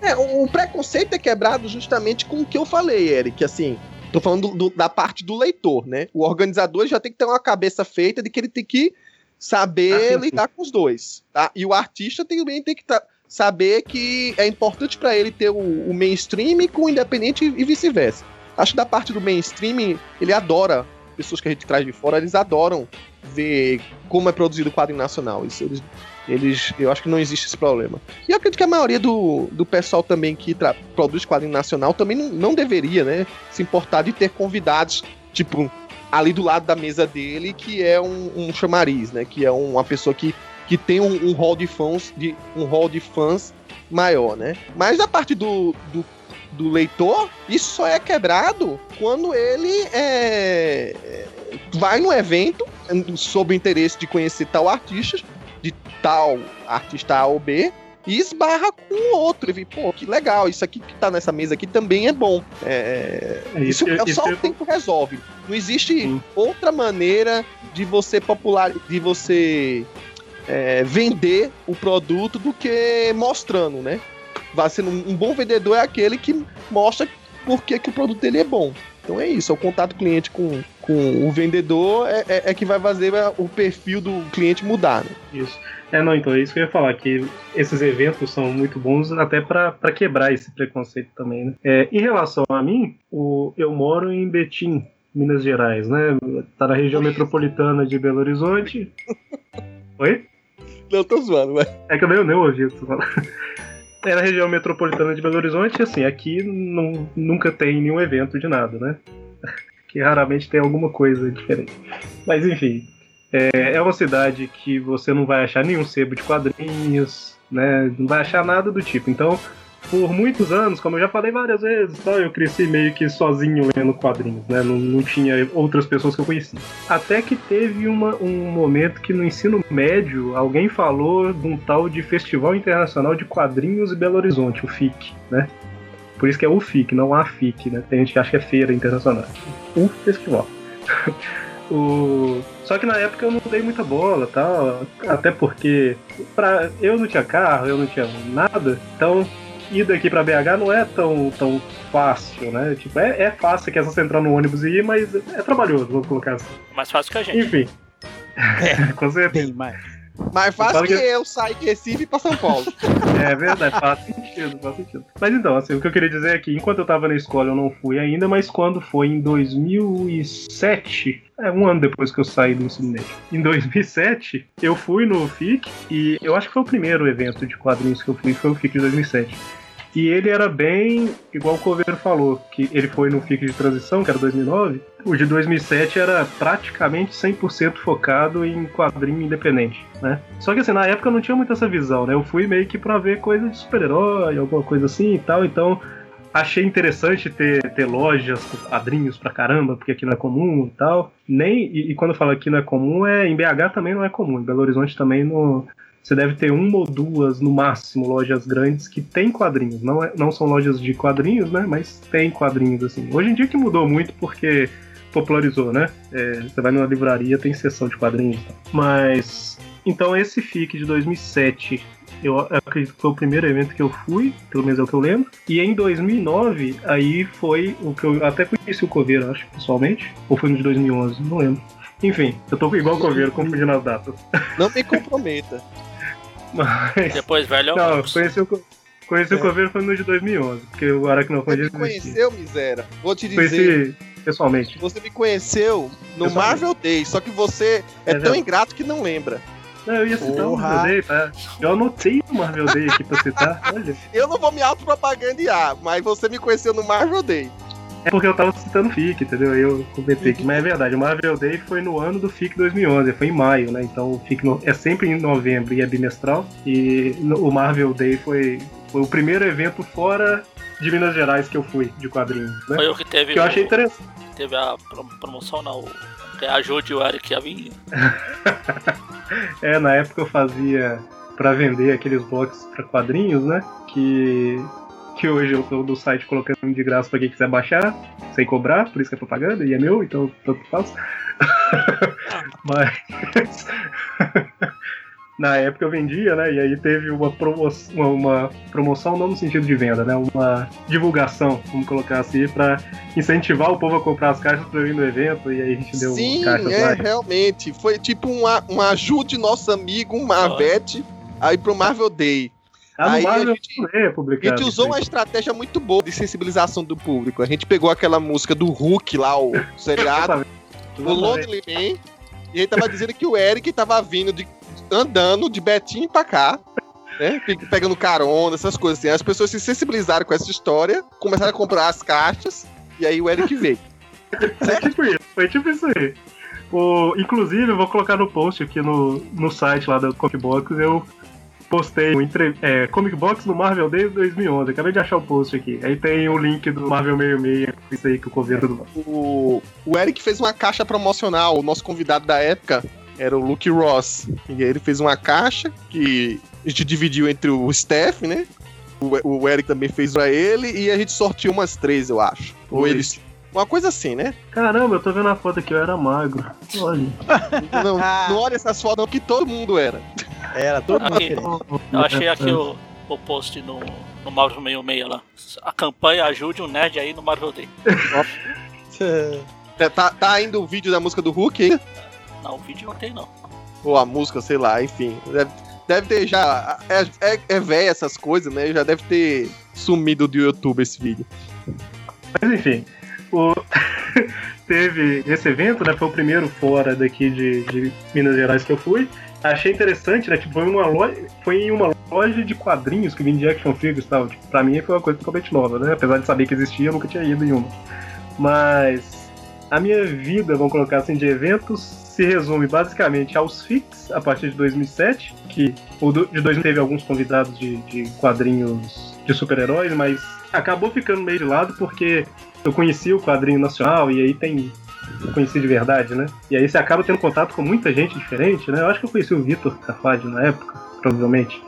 É, o, o preconceito é quebrado justamente com o que eu falei, Eric, assim. Tô falando do- do- da parte do leitor, né? O organizador já tem que ter uma cabeça feita de que ele tem que saber Ah, lidar com os dois, tá? E o artista também tem que tá- saber que é importante pra ele ter o, o mainstream com o independente e vice-versa. Acho que da parte do mainstream, ele adora, pessoas que a gente traz de fora, eles adoram ver como é produzido o quadrinho nacional. Isso eles, eles eu acho que não existe esse problema. E eu acredito que a maioria do, do pessoal também que produz quadrinho nacional também não, não deveria, né, se importar de ter convidados, tipo, ali do lado da mesa dele, que é um, um chamariz, né, que é uma pessoa que, que tem um, um hall de fãs, de, um hall de fãs maior, né. Mas a parte do, do, do leitor, isso só é quebrado quando ele é, vai no evento sob o interesse de conhecer tal artista, de tal artista A ou B, e esbarra com o outro. E vê, pô, que legal, isso aqui que tá nessa mesa aqui também é bom. É, É, isso, isso- é isso só eu- o tempo resolve. Não existe Sim. outra maneira de você popular, de você é, vender o produto do que mostrando, né? Vai sendo um, um bom vendedor é aquele que mostra por que, que o produto dele é bom. Então é isso, é o contato cliente com, com o vendedor é, é- é que vai fazer o perfil do cliente mudar, né? Isso. É, não, então é isso que eu ia falar, que esses eventos são muito bons até pra quebrar esse preconceito também, né? É, em relação a mim, o, eu moro em Betim, Minas Gerais, né? Tá na região metropolitana de Belo Horizonte. Oi? Não, tô zoando, mas... É que eu nem, nem ouvi o que você falou. É na região metropolitana de Belo Horizonte, assim, aqui não, nunca tem nenhum evento de nada, né? Que raramente tem alguma coisa diferente. Mas enfim, é, é uma cidade que você não vai achar nenhum sebo de quadrinhos, né? Não vai achar nada do tipo. Então, por muitos anos, como eu já falei várias vezes, tal, eu cresci meio que sozinho lendo quadrinhos, né? Não, não tinha outras pessoas que eu conhecia. Até que teve uma- um momento que no ensino médio alguém falou de um tal de Festival Internacional de Quadrinhos em Belo Horizonte, o FIC, né? Por isso que é o FIC, não a FIC, né? Tem gente que acha que é Feira Internacional. O festival. O... Só que na época eu não dei muita bola tal, até porque pra... eu não tinha carro, eu não tinha nada, então ir daqui pra BH não é tão, tão fácil, né? Tipo, é, é fácil que é você entrar no ônibus e ir, mas é trabalhoso, vamos colocar assim. Mais fácil que a gente. Enfim. Com certeza. Bem mais. Mais fácil que que- eu sair de Recife pra São Paulo. É verdade, faz sentido, faz sentido. Mas então, assim, o que eu queria dizer é que enquanto eu tava na escola eu não fui ainda, mas quando foi em 2007, é um ano depois que eu saí do ensino médio, em 2007, eu fui no FIC e eu acho que foi o primeiro evento de quadrinhos que eu fui, foi o FIC de 2007. E ele era bem, igual o Coveiro falou, que ele foi no FIC de transição, que era 2009. O de 2007 era praticamente 100% focado em quadrinho independente, né? Só que assim, na época eu não tinha muito essa visão, né? Eu fui meio que pra ver coisa de super-herói, alguma coisa assim e tal, então achei interessante ter, ter lojas com quadrinhos pra caramba, porque aqui não é comum e tal. Nem, e, e quando eu falo aqui não é comum, é em BH também não é comum, em Belo Horizonte também não. Você deve ter uma ou duas, no máximo, lojas grandes que tem quadrinhos. Não, é- não são lojas de quadrinhos, né? Mas tem quadrinhos, assim. Hoje em dia que mudou muito porque popularizou, né? É, você vai numa livraria, tem seção de quadrinhos tal. Mas. Então, esse FIC de 2007, eu acredito que foi o primeiro evento que eu fui, pelo menos é o que eu lembro. E em 2009, aí foi o que eu até conheci o Coveiro, acho, pessoalmente. Ou foi no de 2011, não lembro. Enfim, eu tô igual o Coveiro, confundindo as datas. Não me comprometa. Mas. Depois, velho, é o Não, Marcos. conheci o, Co- conheci o É. Coveiro foi no de 2011, porque o Você Aracnofobia me conheceu, miséria? Vou te dizer. Conheci pessoalmente. Você me conheceu no. Marvel Day, só que você é, É tão verdade. ingrato que não lembra. Não, eu ia citar o Porra. Marvel Day, tá? Eu anotei o Marvel Day aqui pra citar. Olha. Eu não vou me autopropagandear, mas você me conheceu no Marvel Day. É porque eu tava citando FIC, entendeu? Eu comentei aqui. Mas é verdade, o Marvel Day foi no ano do FIC 2011, foi em maio, né? Então o FIC no- é sempre em novembro e é bimestral. E no- o Marvel Day foi, foi o primeiro evento fora de Minas Gerais que eu fui, de quadrinhos, né? Foi o que teve, Que eu achei interessante. teve a pro- promoção, não. que Ajude o Eric a vir. É, na época eu fazia pra vender aqueles boxes pra quadrinhos, né? Que, que hoje eu tô no site colocando de graça pra quem quiser baixar, sem cobrar, por isso que é propaganda, e é meu, então tanto faz. Mas. Na época eu vendia, né? E aí teve uma, promo uma, uma promoção, não no sentido de venda, né? Uma divulgação, vamos colocar assim, pra incentivar o povo a comprar as caixas pra vir no evento. E aí a gente deu Sim, caixas é, lá. realmente. Foi tipo uma, uma ajude nosso amigo Marvete aí pro Marvel Day. No aí a gente- é A gente usou uma estratégia muito boa de sensibilização do público. A gente pegou aquela música do Hulk lá, o seriado, o Lonely Man, e ele tava dizendo que o Eric tava vindo de, andando de Betinho pra cá, né? pe- Pegando carona, essas coisas assim. As pessoas se sensibilizaram com essa história, começaram a comprar as caixas, e aí o Eric veio. Foi tipo isso, foi tipo isso aí. O, inclusive, eu vou colocar no post aqui no, no site lá do Comic Box, eu postei um entre, é, Comic Box no Marvel Day 2011. Acabei de achar o post aqui. Aí tem o link do Marvel 66, isso aí que o Coveiro do O, o Eric fez uma caixa promocional. O nosso convidado da época era o Luke Ross. E aí ele fez uma caixa que a gente dividiu entre o Steph, né? O, o Eric também fez pra ele e a gente sortiu umas três, eu acho. Ou eles. Uma coisa assim, né? Caramba, eu tô vendo a foto aqui, eu era magro. Olha. Não, não olha essas fotos, não, que todo mundo era. Era todo mundo Aqui. Eu achei aqui o, o post no, no Marvel 66 lá. A campanha ajude um nerd aí no Marvel Day. É, Tá, tá ainda o vídeo da música do Hulk aí? Não, o vídeo não tem não. Ou a música, sei lá, enfim. Deve, deve ter já. É, é, é velha essas coisas, né? Já deve ter sumido do YouTube esse vídeo. Mas enfim, o... teve esse evento, né? Foi o primeiro fora daqui de, de Minas Gerais que eu fui. Achei interessante, né? Tipo, foi, uma loja, foi em uma loja de quadrinhos que vendia action figures e tal. Tipo, pra mim foi uma coisa totalmente nova, né? Apesar de saber que existia, eu nunca tinha ido em uma. Mas a minha vida, vamos colocar assim, de eventos se resume basicamente aos FIX a partir de 2007, que o de 2000 teve alguns convidados de, de quadrinhos de super-heróis, mas acabou ficando meio de lado porque eu conheci o quadrinho nacional e aí tem. Eu conheci de verdade, né? E aí você acaba tendo contato com muita gente diferente, né? Eu acho que eu conheci o Vitor Cafadi na época, provavelmente,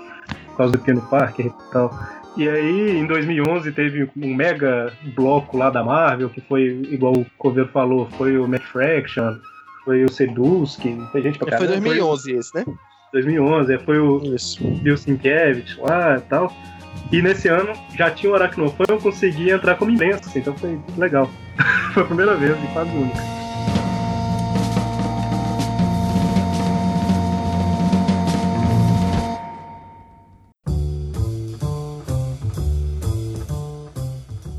por causa do Pino Parker e tal. E aí, em 2011, teve um mega bloco lá da Marvel, que foi, igual o Coveiro falou, foi o Matt Fraction, foi o Seduski, foi gente pra Foi caramba. 2011 esse, né? 2011, foi o Isso. Bill Sienkiewicz lá e tal. E nesse ano já tinha o Aracnofan, eu consegui entrar como imprensa, assim, então foi legal. foi a primeira vez e quase única.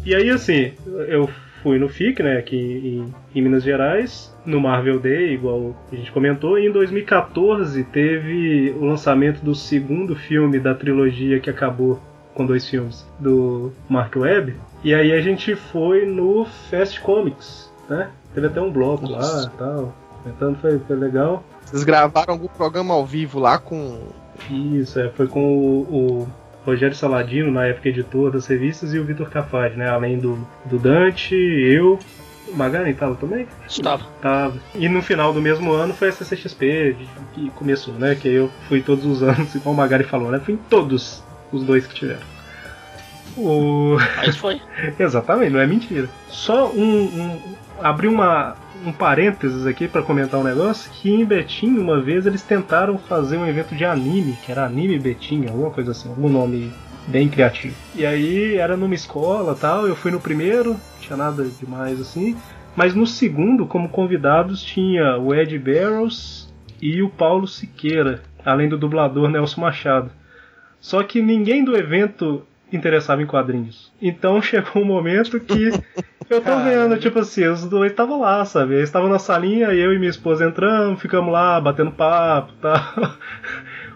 E aí, assim, eu fui no FIC, né, aqui em, em Minas Gerais, no Marvel Day, igual a gente comentou, e em 2014 teve o lançamento do segundo filme da trilogia que acabou com dois filmes, do Mark Webb. E aí a gente foi no Fast Comics, né? Teve até um bloco lá Isso. e tal. Então foi, foi legal. Vocês gravaram algum programa ao vivo lá com. Isso, é, foi com o, o Rogério Saladino, na época editor das revistas, e o Vitor Cafage, né? Além do, do Dante, eu. O Magari tava também? Estava. Tava. E no final do mesmo ano foi a CCXP que começou, né? Que eu fui todos os anos, igual o Magari falou, né? Fui em todos os dois que tiveram. O... Mas foi. Exatamente, não é mentira. Só um. um abrir uma, um parênteses aqui pra comentar um negócio: que em Betim, uma vez, eles tentaram fazer um evento de anime, que era Anime Betim, alguma coisa assim, algum nome bem criativo. E aí era numa escola tal, eu fui no primeiro, não tinha nada demais assim. Mas no segundo, como convidados, tinha o Ed Barrows e o Paulo Siqueira, além do dublador Nelson Machado. Só que ninguém do evento interessava em quadrinhos. Então chegou um momento que eu tô vendo, tipo assim, os dois estavam lá, sabe? Eles estavam na salinha, eu e minha esposa entramos, ficamos lá batendo papo e tal.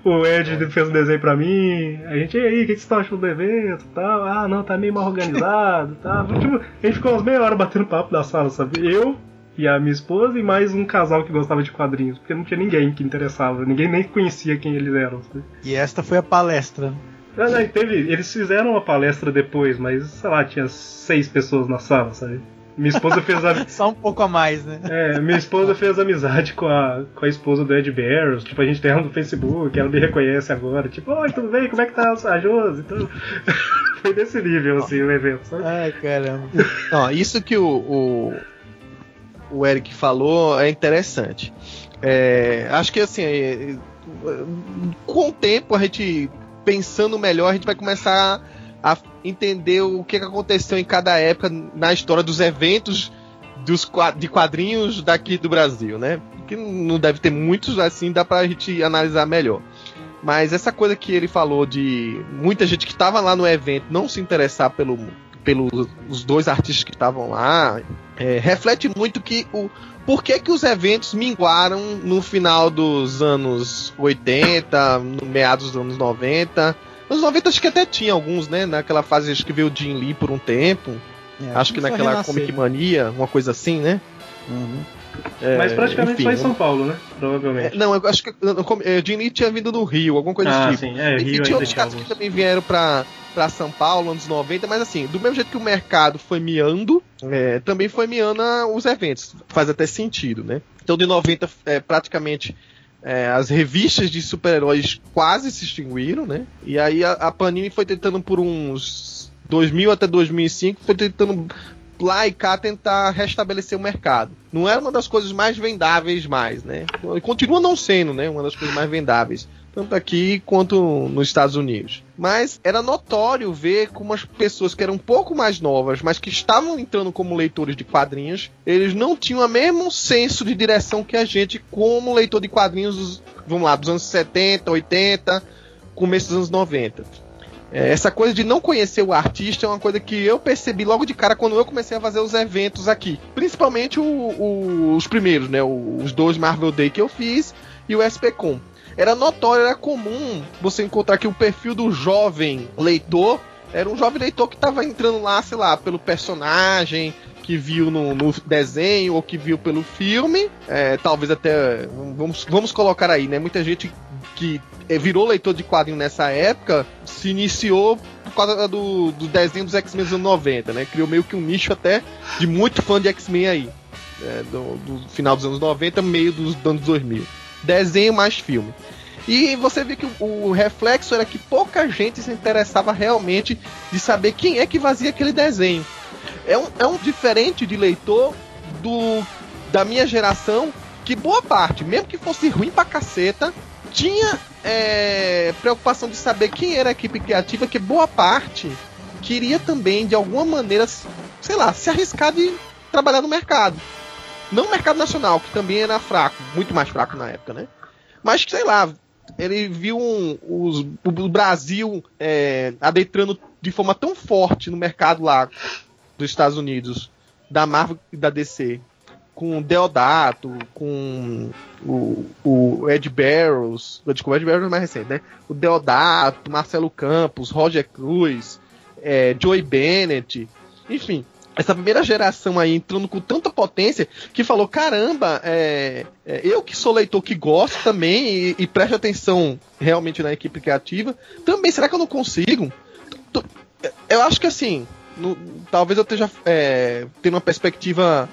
O Ed fez um desenho pra mim. A gente, e aí, o que que vocês estão achando do evento e tal? Ah, não, tá meio mal organizado e tal. Tipo, a gente ficou umas meia hora batendo papo da sala, sabe? Eu e a minha esposa e mais um casal que gostava de quadrinhos, porque não tinha ninguém que interessava, ninguém nem conhecia quem eles eram. Sabe? E esta foi a palestra. Ah, não, e teve, eles fizeram uma palestra depois, mas sei lá, tinha seis pessoas na sala, sabe? Minha esposa fez a, Só um pouco a mais, né? é, minha esposa fez amizade com a, com a esposa do Ed Barrows, tipo, a gente tem ela no Facebook, ela me reconhece agora, tipo, oi, tudo bem? Como é que tá a Josi? Então, foi desse nível, assim, o evento, sabe? Ai, caramba. Isso que o, o, o Eric falou é interessante. É, acho que assim, é, com o tempo a gente pensando melhor, a gente vai começar a entender o que que aconteceu em cada época na história dos eventos dos, de quadrinhos daqui do Brasil, né? Que não deve ter muitos assim, dá pra gente analisar melhor. Mas essa coisa que ele falou de muita gente que estava lá no evento não se interessar pelo, pelos os dois artistas que estavam lá, é, reflete muito que o por que, que os eventos minguaram no final dos anos 80, no meados dos anos 90. Nos 90 acho que até tinha alguns, né? Naquela fase acho que veio o Jim Lee por um tempo. É, acho que naquela renascer, Comic? Mania, uma coisa assim, né? Uhum. É, Mas praticamente enfim, só em São Paulo, né? Provavelmente. é, Não, eu acho que o Jim Lee tinha vindo do Rio, alguma coisa ah, desse tipo. sim. É, E- Rio e tinha outros caras que também vieram pra, pra São Paulo, anos 90, mas assim, do mesmo jeito que o mercado foi miando, é, também foi miando os eventos. Faz até sentido, né? Então de 90, é, praticamente, é, as revistas de super-heróis quase se extinguiram, né? E aí a, a Panini foi tentando por uns 2000 até 2005, foi tentando lá e cá tentar restabelecer o mercado. Não era uma das coisas mais vendáveis mais, né? E Continua não sendo, né? Uma das coisas mais vendáveis. Tanto aqui quanto nos Estados Unidos. Mas era notório ver como as pessoas que eram um pouco mais novas, mas que estavam entrando como leitores de quadrinhos, eles não tinham o mesmo senso de direção que a gente como leitor de quadrinhos, vamos lá, dos anos 70, 80, começo dos anos 90. É, essa coisa de não conhecer o artista é uma coisa que eu percebi logo de cara quando eu comecei a fazer os eventos aqui. Principalmente o- o- os primeiros, né? Os dois Marvel Day que eu fiz e o SPCom. Era notório, era comum você encontrar que o perfil do jovem leitor era um jovem leitor que estava entrando lá, sei lá, pelo personagem, que viu no, no desenho ou que viu pelo filme. É, talvez até. Vamos, vamos colocar aí, né? Muita gente que eh, virou leitor de quadrinho nessa época se iniciou por causa do, do desenho dos X-Men dos anos 90, né? Criou meio que um nicho até de muito fã de X-Men aí. né, do, do final dos anos 90, meio dos anos 2000. Desenho mais filme. E você vê que o, o reflexo era que pouca gente se interessava realmente de saber quem é que fazia aquele desenho. É um, é um diferente de leitor do da minha geração que boa parte, mesmo que fosse ruim pra caceta, tinha é, preocupação de saber quem era a equipe criativa, que boa parte queria também, de alguma maneira, sei lá, se arriscar de trabalhar no mercado. Não no mercado nacional, que também era fraco, muito mais fraco na época, né? Mas, sei lá, ele viu um- os- o Brasil é, adentrando de forma tão forte no mercado lá dos Estados Unidos, da Marvel e da DC, com o Deodato, com o, o Ed Barrows, desculpa, o Ed Barrows é mais recente, né? O Deodato, Marcelo Campos, Roger Cruz, é, Joey Bennett, enfim. Essa primeira geração aí entrando com tanta potência que falou: caramba, é, é, eu que sou leitor que gosto também e, e atenção realmente na equipe criativa, também será que eu não consigo? Eu acho que assim, no- talvez eu esteja é, tendo uma perspectiva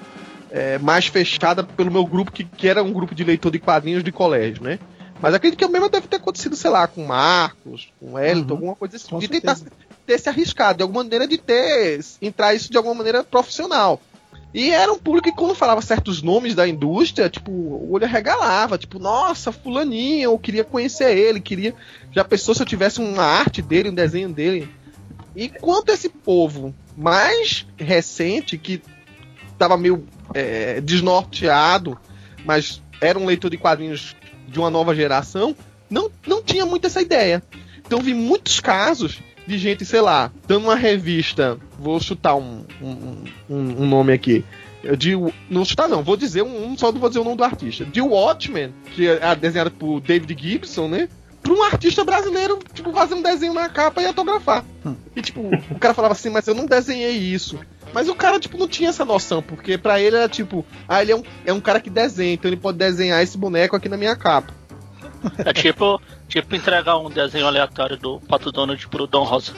é, mais fechada pelo meu grupo, que, que era um grupo de leitor de quadrinhos de colégio, né? Mas acredito que o mesmo deve ter acontecido, sei lá, com o Marcos, com o Elton, Uhum. alguma coisa assim. Com de tentar certeza. ter se arriscado, de alguma maneira de ter. entrar isso de alguma maneira profissional. E era um público que quando falava certos nomes da indústria, tipo, o olho arregalava, tipo, nossa, fulaninho, eu queria conhecer ele, queria. Já pensou se eu tivesse uma arte dele, um desenho dele. E quanto esse povo mais recente, que tava meio é, desnorteado, mas era um leitor de quadrinhos de uma nova geração, não, não tinha muito essa ideia. Então vi muitos casos de gente, sei lá, dando uma revista, vou chutar um, um, um- um nome aqui. Digo, não chutar não, vou dizer um, um, só não vou dizer o nome do artista. De Watchmen, que é desenhado por David Gibson, né? Pra um artista brasileiro, tipo, fazer um desenho na capa e autografar. E tipo, o cara falava assim, mas eu não desenhei isso. Mas o cara, tipo, não tinha essa noção, porque pra ele era tipo, ah, ele é um, é um cara que desenha, então ele pode desenhar esse boneco aqui na minha capa. É tipo, tipo entregar um desenho aleatório do Pato Donald pro Dom Rosa.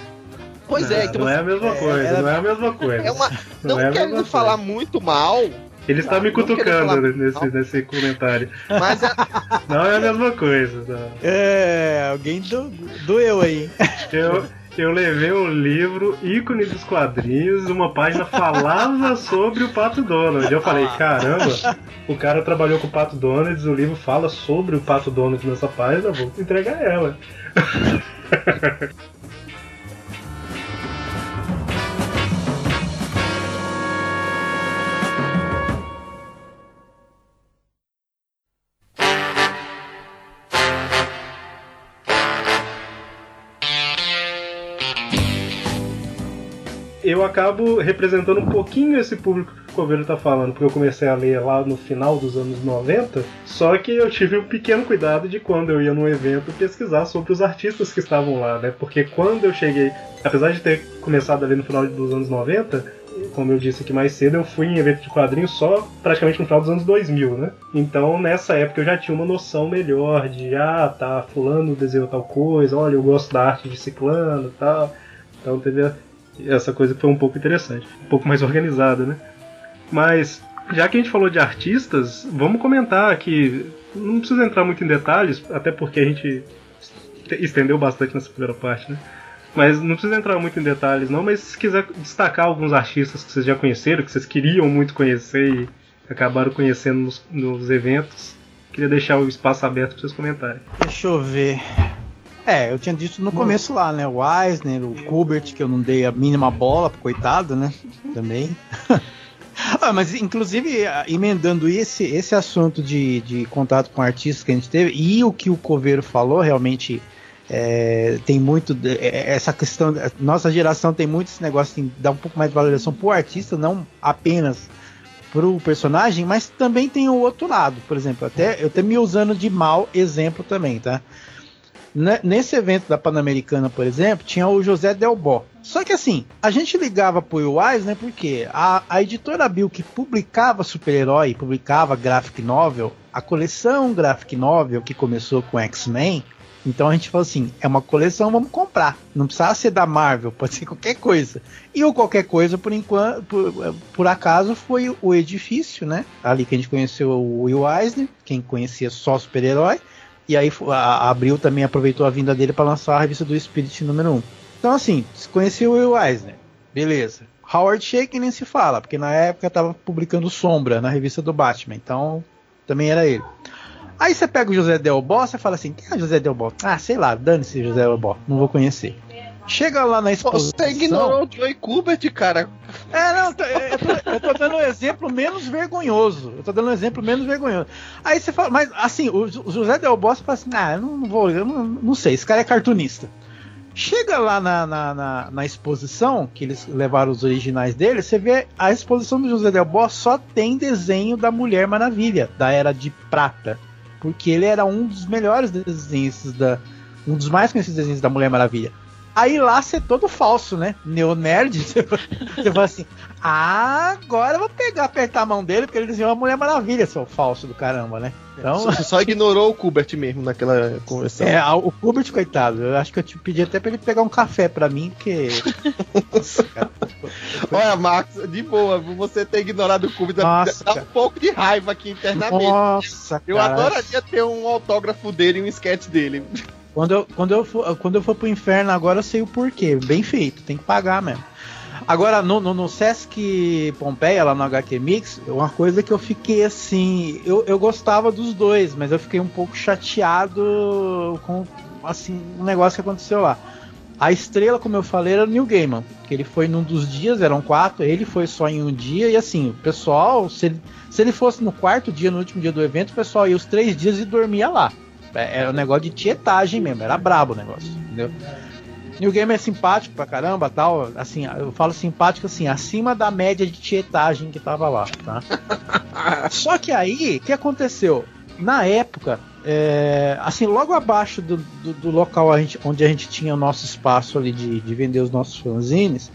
Pois é, então não é a mesma coisa, era- não é a mesma coisa. é uma. Não Não, é querendo falar coisa. muito mal, Ele está Não, me cutucando falar- nesse, nesse comentário. mas é, Não é a mesma coisa. não. É, alguém do, doeu aí. Eu, Eu levei o livro, ícone dos quadrinhos, uma página falava sobre o Pato Donald. Eu falei, caramba, o cara trabalhou com o Pato Donald, o livro fala sobre o Pato Donald nessa página, vou entregar ela. eu acabo representando um pouquinho esse público que o Coveiro tá falando, porque eu comecei a ler lá no final dos anos 90, só que eu tive um pequeno cuidado de quando eu ia num evento pesquisar sobre os artistas que estavam lá, né? Porque quando eu cheguei, apesar de ter começado ali no final dos anos 90, como eu disse aqui mais cedo, eu fui em evento de quadrinhos só praticamente no final dos anos 2000, né? Então nessa época eu já tinha uma noção melhor de, ah, tá, fulano desenhou tal coisa, olha, eu gosto da arte de ciclano e tal. Então teve essa coisa foi um pouco interessante, um pouco mais organizada, né? Mas já que a gente falou de artistas, vamos comentar que não precisa entrar muito em detalhes, até porque a gente estendeu bastante nessa primeira parte, né? Mas não precisa entrar muito em detalhes, não. Mas se quiser destacar alguns artistas que vocês já conheceram, que vocês queriam muito conhecer e acabaram conhecendo nos, nos eventos, queria deixar o espaço aberto para vocês comentarem. Deixa eu ver. É, eu tinha dito no começo lá, né? O Eisner, o Kubert, que eu não dei a mínima bola, coitado, né? Também. ah, mas inclusive, emendando esse, esse assunto de, de contato com artistas que a gente teve, e o que o Coveiro falou, realmente é, tem muito. É, essa questão. Nossa geração tem muito esse negócio de dar um pouco mais de valorização pro artista, não apenas pro personagem, mas também tem o outro lado. Por exemplo, até eu até me usando de mau exemplo também, tá? Nesse evento da Pan-Americana, por exemplo, tinha o José Delbó. Só que assim, a gente ligava pro Wise, né? Porque a, a editora Bill que publicava super-herói, publicava graphic novel, a coleção graphic novel que começou com X-Men, então a gente falou assim: é uma coleção, vamos comprar. Não precisa ser da Marvel, pode ser qualquer coisa. E o qualquer coisa, por enquanto, por, por acaso, foi o edifício, né? Ali que a gente conheceu o Will Eisner, quem conhecia só super-herói. E aí a Abril também aproveitou a vinda dele para lançar a revista do Spirit número 1. Então assim, se conhecia o Will Eisner, beleza. Howard Shake nem se fala, porque na época estava publicando Sombra na revista do Batman, então também era ele. Aí você pega o José Delbó, você fala assim, quem é José Delbó? Ah, sei lá, dane-se José Delbó, não vou conhecer. Chega lá na exposição... Você ignorou o Joey Kubert, cara. É, não, eu tô, eu tô dando um exemplo menos vergonhoso. Eu tô dando um exemplo menos vergonhoso. Aí você fala, mas assim, o José Del Bosque fala assim, ah, eu não vou, eu não, não sei, esse cara é cartunista. Chega lá na, na, na, na, exposição, que eles levaram os originais dele, você vê a exposição do José Del Bosque só tem desenho da Mulher Maravilha, da Era de Prata. Porque ele era um dos melhores desenhistas da. Um dos mais conhecidos desenhos da Mulher Maravilha. Aí lá você é todo falso, né? Neonerd. Você, você fala assim: ah, agora eu vou pegar, apertar a mão dele, porque ele desenhou uma Mulher Maravilha, seu falso do caramba, né? Então... Você só ignorou o Kubert mesmo naquela conversa. É, o Kubert, coitado. Eu acho que eu te pedi até pra ele pegar um café pra mim, porque. Olha, Marcos, de boa, você ter ignorado o Kubert Nossa, dá cara. um pouco de raiva aqui internamente. Nossa, eu cara. adoraria ter um autógrafo dele e um sketch dele. Quando eu, quando, eu for, quando eu for pro inferno agora eu sei o porquê. Bem feito, tem que pagar mesmo. Agora, no, no, no, Sesc Pompeia, lá no HQ Mix, uma coisa que eu fiquei assim. Eu, eu gostava dos dois, mas eu fiquei um pouco chateado com assim um negócio que aconteceu lá. A estrela, como eu falei, era o Neil Gaiman, que ele foi num dos dias, eram quatro, ele foi só em um dia, e assim, o pessoal, se ele, se ele fosse no quarto dia, no último dia do evento, o pessoal ia os três dias e dormia lá. É, era um negócio de tietagem mesmo, era brabo o negócio, entendeu? New Game é simpático pra caramba, tal, assim, eu falo simpático assim, acima da média de tietagem que tava lá, tá? Só que aí, o que aconteceu? Na época, é, assim, logo abaixo do, do, do local a gente, onde a gente tinha o nosso espaço ali de, de vender os nossos fanzines,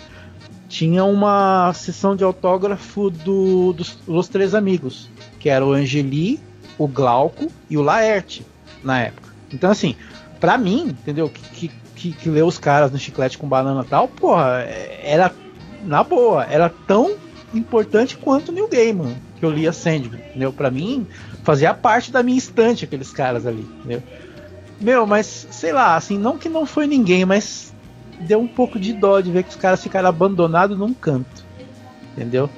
tinha uma sessão de autógrafo do, dos, dos três amigos, que era o Angeli, o Glauco e o Laerte na época. Então, assim, pra mim, entendeu? Que, que, que leu os caras no chiclete com banana e tal, porra, era na boa, era tão importante quanto New Gaiman, que eu lia Sandman, entendeu? Pra mim, fazia parte da minha estante aqueles caras ali, entendeu? Meu, mas sei lá, assim, não que não foi ninguém, mas deu um pouco de dó de ver que os caras ficaram abandonados num canto. Entendeu?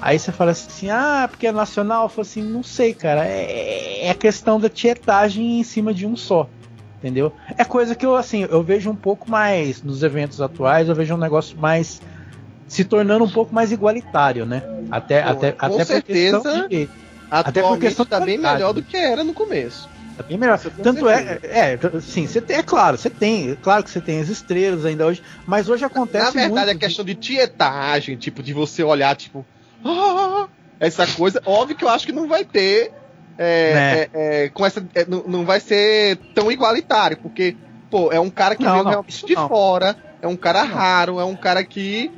Aí você fala assim, ah, porque é nacional? Eu falo assim, não sei, cara. É, é a questão da tietagem em cima de um só. Entendeu? É coisa que eu, assim, eu vejo um pouco mais nos eventos atuais, eu vejo um negócio mais. se tornando um pouco mais igualitário, né? Até, Pô, até, com até por certeza, questão de- Até por questão tá bem melhor do que era no começo. Tá bem melhor. Tanto é, certeza. é, é, sim, você tem, é claro, você tem, é claro que você tem as estrelas ainda hoje, mas hoje acontece Na verdade, muito a questão de tietagem, tipo, de você olhar, tipo, "Ah", essa coisa, óbvio que eu acho que não vai ter. é, Né. é, é, com essa, é, não, não vai ser tão igualitário, porque, pô, é um cara que Não, veio não, realmente de não. fora, é um cara raro, é um cara que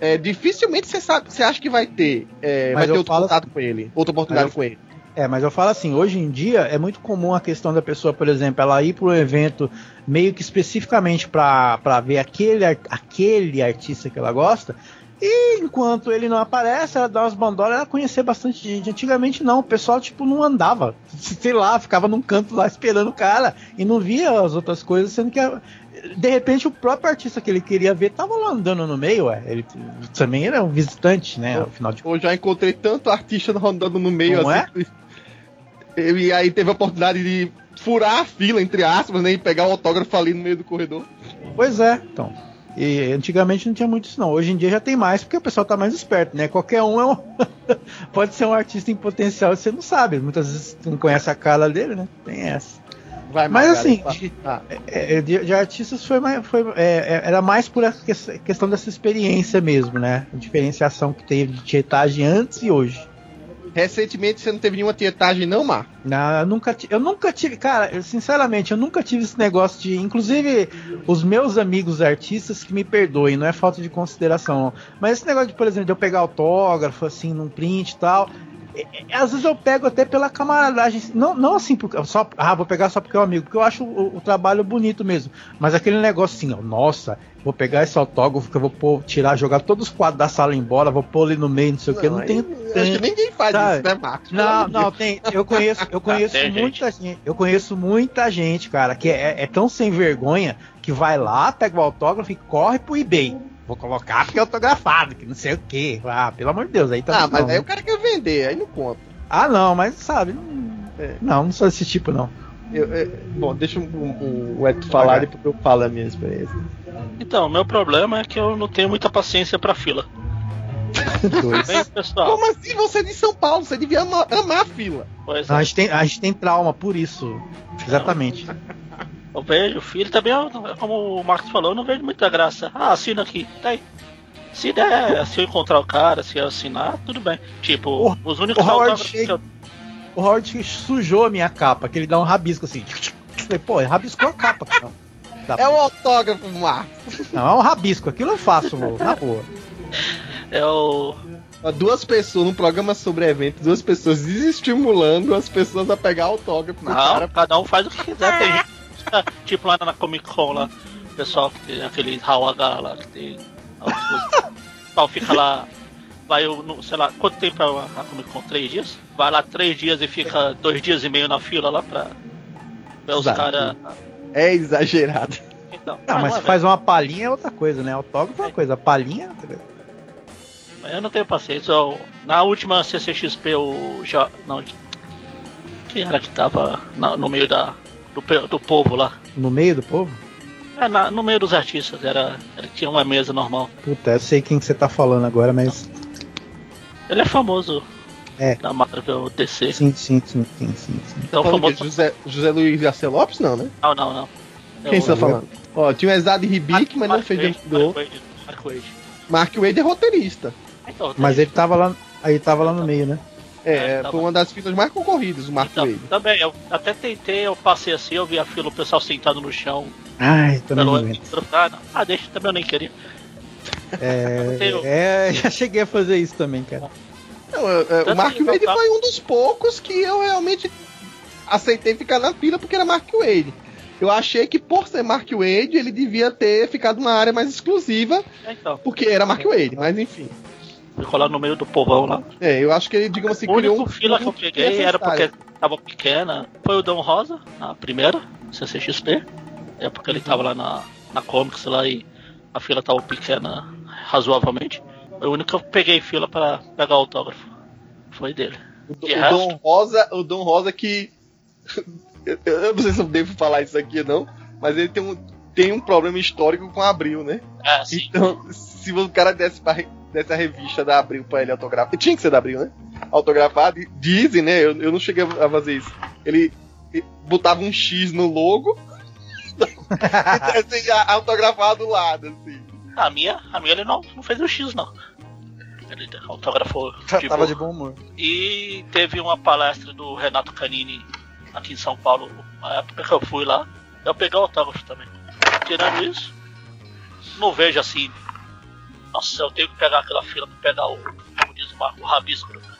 é, dificilmente você sabe, você acha que vai ter, é, Mas vai ter eu outro falo- contato com ele, outra oportunidade eu- com ele. É, mas eu falo assim, hoje em dia é muito comum a questão da pessoa, por exemplo, ela ir para um evento meio que especificamente para ver aquele, aquele artista que ela gosta, e enquanto ele não aparece, ela dá umas bandolas, ela conhecer bastante gente. Antigamente não, o pessoal tipo não andava, sei lá, ficava num canto lá esperando o cara e não via as outras coisas, sendo que de repente o próprio artista que ele queria ver tava lá andando no meio, ué. Ele também era um visitante, né, afinal de Eu já encontrei tanto artista rodando no meio Não é? assim. E aí teve a oportunidade de furar a fila, entre aspas, né? E pegar o autógrafo ali no meio do corredor. Pois é, então. E antigamente não tinha muito isso não. Hoje em dia já tem mais porque o pessoal tá mais esperto, né? Qualquer um é um pode ser um artista em potencial, você não sabe. Muitas vezes você não conhece a cara dele, né? Tem essa. Vai, Mas assim, de, Ah, é, de- de artistas foi, mais, foi é, é, era mais por essa que- questão dessa experiência mesmo, né? A diferenciação que teve de tietagem antes e hoje. Recentemente você não teve nenhuma tietagem, não, Mar? Não, eu nunca, eu nunca tive, cara, eu, sinceramente, eu nunca tive esse negócio de. Inclusive, os meus amigos artistas que me perdoem, não é falta de consideração. Mas esse negócio de, por exemplo, de eu pegar autógrafo, assim, num print e tal. É- é- Às vezes eu pego até pela camaradagem, não, não assim, porque, só, ah, vou pegar só porque é um amigo, porque eu acho o, o trabalho bonito mesmo. Mas aquele negócio assim, ó, nossa, vou pegar esse autógrafo que eu vou pôr, tirar, jogar todos os quadros da sala embora, vou pôr ali no meio, não sei o que, não aí- tem. Acho que ninguém faz Sabe? isso, né, Marcos? Não, não, tem. Eu conheço, eu conheço Tem gente. muita gente. Eu conheço muita gente, cara, que é, é tão sem vergonha que vai lá, pega o autógrafo e corre pro eBay. Vou colocar porque é autografado, que não sei o que. Ah, pelo amor de Deus, aí tá Ah, mas não, aí né? o cara quer vender, aí não conta. Ah, não, mas sabe. Não, É. não, não sou desse tipo, não. Eu- eu- bom, deixa o, o, o Eto falar, depois eu falo a minha experiência. Então, meu problema é que eu não tenho muita paciência pra fila. Bem, pessoal, Como assim você é de São Paulo? Você devia ama- amar a fila. pois Não, é, a, gente tem, a gente tem trauma por isso. Exatamente. eu vejo, filho também, como o Marcos falou, eu não vejo muita graça. Ah, assina aqui, tá aí. Se der, se eu encontrar o cara, se eu assinar, tudo bem. Tipo, O- os únicos o Howard eu O Howard sujou a minha capa, que ele dá um rabisco assim. Falei, Pô, rabiscou a capa, cara. Dá- É o autógrafo, Marcos. Não, é um rabisco, aquilo eu faço, vô, na boa. é o. Duas pessoas, num programa sobre eventos, duas pessoas desestimulando as pessoas a pegar autógrafo Não, cara. cada um faz o que quiser. Tem gente, tipo lá na Comic Con lá, o pessoal que tem aquele Hall H lá, que tem pessoal fica lá, vai, eu não- sei lá, quanto tempo é a a Comic Con? Três dias? Vai lá três dias e fica dois dias e meio na fila lá pra ver os caras. É exagerado. Então, Ah, mas não, se faz uma palhinha é outra coisa, né? Autógrafo é uma coisa, palhinha é outra coisa. Eu não tenho paciência. Eu- na última CCXP, o. Já, não, quem era que tava na- no meio da, do, do povo lá? No meio do povo? É, na- no meio dos artistas, era, era- tinha uma mesa normal. Puta, eu sei quem que você tá falando agora, mas. Ele é famoso É. da Marvel DC. Sim, sim, sim, sim, sim, sim. Então famoso. José, José Luiz Garcia Lopes, não, né? Não, não, não. Quem Eu- você tá falando? Ó, tinha o Exado Ribic, mas não fez Wade, diante do Mark Wade, Mark Wade. Mark Wade é roteirista. Então, Mas ele tava lá. Aí tava lá no meio, né? É, É, tá foi uma das filas mais concorridas, o Mark então, Wade. também, eu até tentei, eu passei assim, eu vi a fila, o pessoal sentado no chão. Ai, também não ah, não. ah, deixa, também eu nem queria. É, tenho- é, já cheguei a fazer isso também, cara. Não, é, é, o Tanto Mark Wade eu tava- foi um dos poucos que eu realmente aceitei ficar na fila porque era Mark Wade. Eu achei que por ser Mark Wade, ele devia ter ficado numa área mais exclusiva, É, Então, porque era Mark Wade, mas enfim. Ficou lá no meio do povão lá. É, eu acho que ele, digamos assim, o único criou um fila que eu peguei era porque tava pequena. Foi o Dom Rosa, a primeira, CCXP. É porque ele tava lá na, na Comics lá e a fila tava pequena razoavelmente. O único que eu peguei fila pra pegar autógrafo foi dele. O, Dom- De o resto? Dom Rosa, o Dom Rosa que. eu, não sei se eu devo falar isso aqui não, mas ele tem um, tem um problema histórico com Abril, né? É, sim. Então, se o cara desse, pra, re- desse a revista da Abril pra ele autografar. Tinha que ser da Abril, né? Autografado. e Dizem, né? Eu, eu não cheguei a fazer isso. Ele, ele botava um X no logo e assim, autografado do lado, assim. A minha, a minha ele não, não fez o X, não. Ele autografou de Tava de bom humor. E teve uma palestra do Renato Canini aqui em São Paulo, na época que eu fui lá. Eu peguei o autógrafo também. Tirando isso, não vejo assim. Nossa, eu tenho que pegar aquela fila pra pegar o, como diz o Marco, o rabisco. do cara.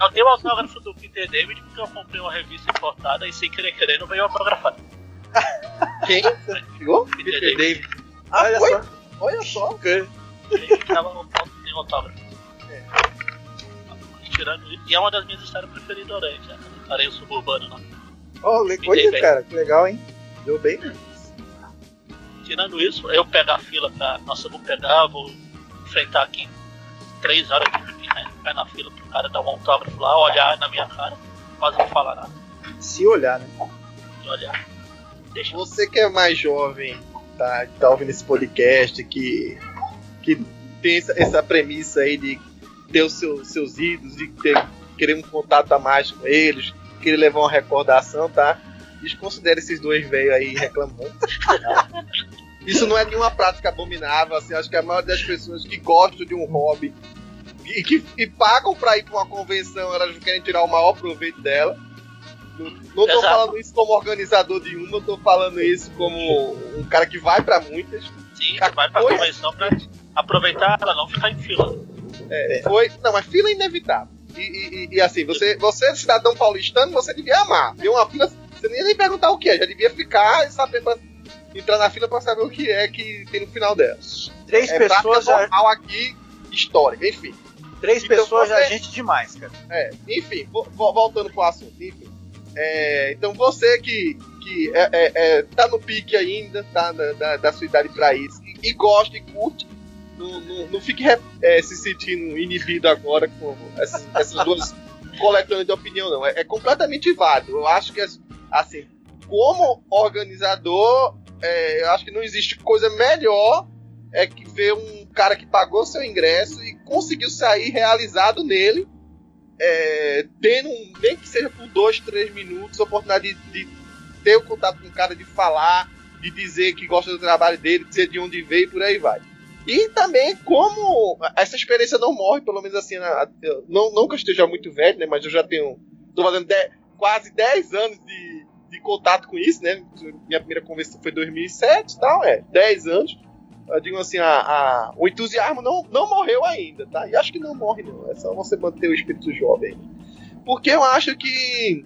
Eu tenho o autógrafo do Peter David porque eu comprei uma revista importada e sem querer querer não veio autografado. Quem? Chegou? Peter David. Ah, Olha foi? só. Olha só. Ele tava no tem autógrafo. E tirando isso, e é uma das minhas histórias preferidas né? Areia suburbano lá. Ó, le- Me olha, cara, que legal, hein? Deu bem. Tirando isso, eu pegar a fila pra. Nossa, eu vou pegar, vou enfrentar aqui três horas de pé, pé na fila pro cara dar um autógrafo lá, olhar na minha cara, quase não falar nada. Se olhar, né? E olhar. Deixa Você que é mais jovem, tá, que tá ouvindo esse podcast, que, que tem essa, essa premissa aí de ter os seus, seus ídolos, de ter, querer um contato a mais com eles, querer levar uma recordação, tá? Desconsidere esses dois velhos aí reclamando. Isso não é nenhuma prática abominável, assim, acho que a maioria das pessoas que gostam de um hobby e que e pagam pra ir pra uma convenção, elas querem tirar o maior proveito dela. Não, não tô Exato. falando isso como organizador de uma, eu tô falando isso como um cara que vai pra muitas. sim, a vai pra coisa- convenção pra aproveitar ela não ficar em fila. Foi, não, mas fila é inevitável. E, e- e- e assim, você, você, cidadão paulistano, você devia amar. Ver uma fila, você nem ia nem perguntar o que é, já devia ficar e saber pra, entrar na fila pra saber o que é que tem no final dela. Três É pessoas já. normal aqui, histórica, enfim. Três Então pessoas já você- é gente demais, cara. É, enfim, vo- vo- voltando pro assunto, enfim. É, então você que, que é, é- é, tá no pique ainda, tá na- da, da sua idade pra isso, e, e gosta e curte, não, não, não fique é, se sentindo inibido agora com essas, essas duas coletâneas de opinião, não. É, é completamente válido. Eu acho que, assim, como organizador, é, eu acho que não existe coisa melhor é que ver um cara que pagou seu ingresso e conseguiu sair realizado nele é, tendo, um, nem que seja por dois, três minutos, a oportunidade de, de ter o contato com o cara, de falar, de dizer que gosta do trabalho dele, dizer de onde veio e por aí vai. E também como essa experiência não morre, pelo menos assim, na- não, não que eu esteja muito velho, né, mas eu já tenho, tô fazendo quase 10 anos de contato com isso, né, minha primeira conversa foi em 2007 e tal, é, 10 anos. Eu digo assim, a, a- o entusiasmo não, não morreu ainda, tá? E acho que não morre, não. É só você manter o espírito jovem. Porque eu acho que,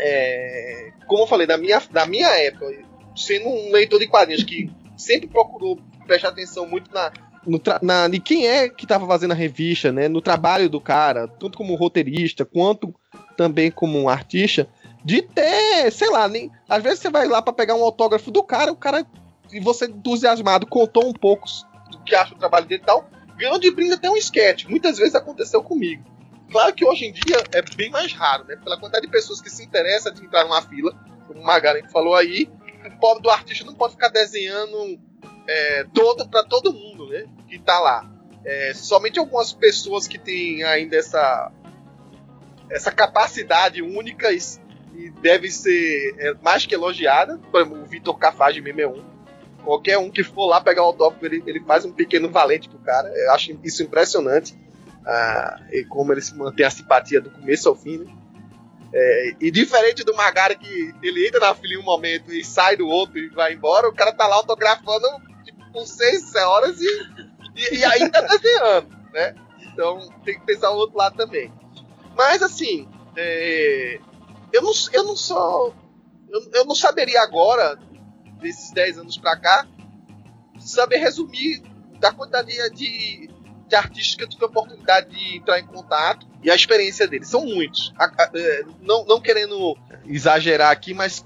é, como eu falei, na minha, na minha época, sendo um leitor de quadrinhos que sempre procurou prestar atenção muito na, no na de quem é que estava fazendo a revista, né? No trabalho do cara, tanto como roteirista quanto também como artista, de ter, sei lá, nem, às vezes você vai lá para pegar um autógrafo do cara, o cara e você entusiasmado contou um pouco do que acha o trabalho dele e tal, ganhou de brinde até um sketch. Muitas vezes aconteceu comigo. Claro que hoje em dia é bem mais raro, né? Pela quantidade de pessoas que se interessam de entrar numa fila, como o Magalhães falou aí, o pobre do artista não pode ficar desenhando é, todo, para todo mundo, né? Que tá lá. É, somente algumas pessoas que têm ainda essa, essa capacidade única e, deve ser é, mais que elogiada. Por o Vitor Cafage mesmo é um. Qualquer um que for lá pegar o autógrafo, ele, ele faz um pequeno valente pro cara. Eu acho isso impressionante. Ah, e como ele se mantém a simpatia do começo ao fim, né? É, e diferente do Magari, que ele entra na fila em um momento e sai do outro e vai embora, o cara tá lá autografando tipo, por seis horas e, e, e ainda desenhando, né? Então tem que pensar o outro lado também. Mas assim, é, eu, não, eu não sou. Eu, eu não saberia agora, desses 10 anos pra cá, saber resumir da quantidade de, de artistas que eu tive a oportunidade de entrar em contato e a experiência deles. São muitos. A- a- é, não, não querendo exagerar aqui, mas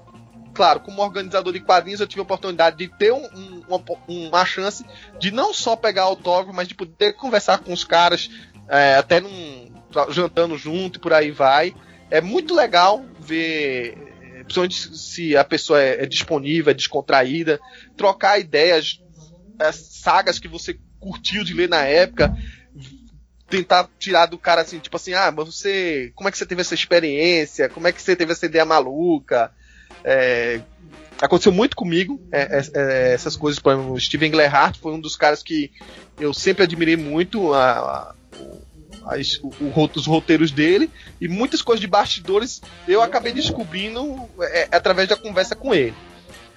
claro, como organizador de quadrinhos, eu tive a oportunidade de ter um- um- uma, uma chance de não só pegar autógrafo, mas de poder conversar com os caras, é, até num, jantando junto e por aí vai. É muito legal ver, é, principalmente se a pessoa é, é disponível, é descontraída, trocar ideias, as sagas que você curtiu de ler na época, tentar tirar do cara assim, tipo assim, ah, mas você. Como é que você teve essa experiência? Como é que você teve essa ideia maluca? É, aconteceu muito comigo é, é, é, essas coisas. Por exemplo, o Steven Glehart foi um dos caras que eu sempre admirei muito a, a- as- o- o os roteiros dele e muitas coisas de bastidores eu acabei descobrindo é, através da conversa com ele.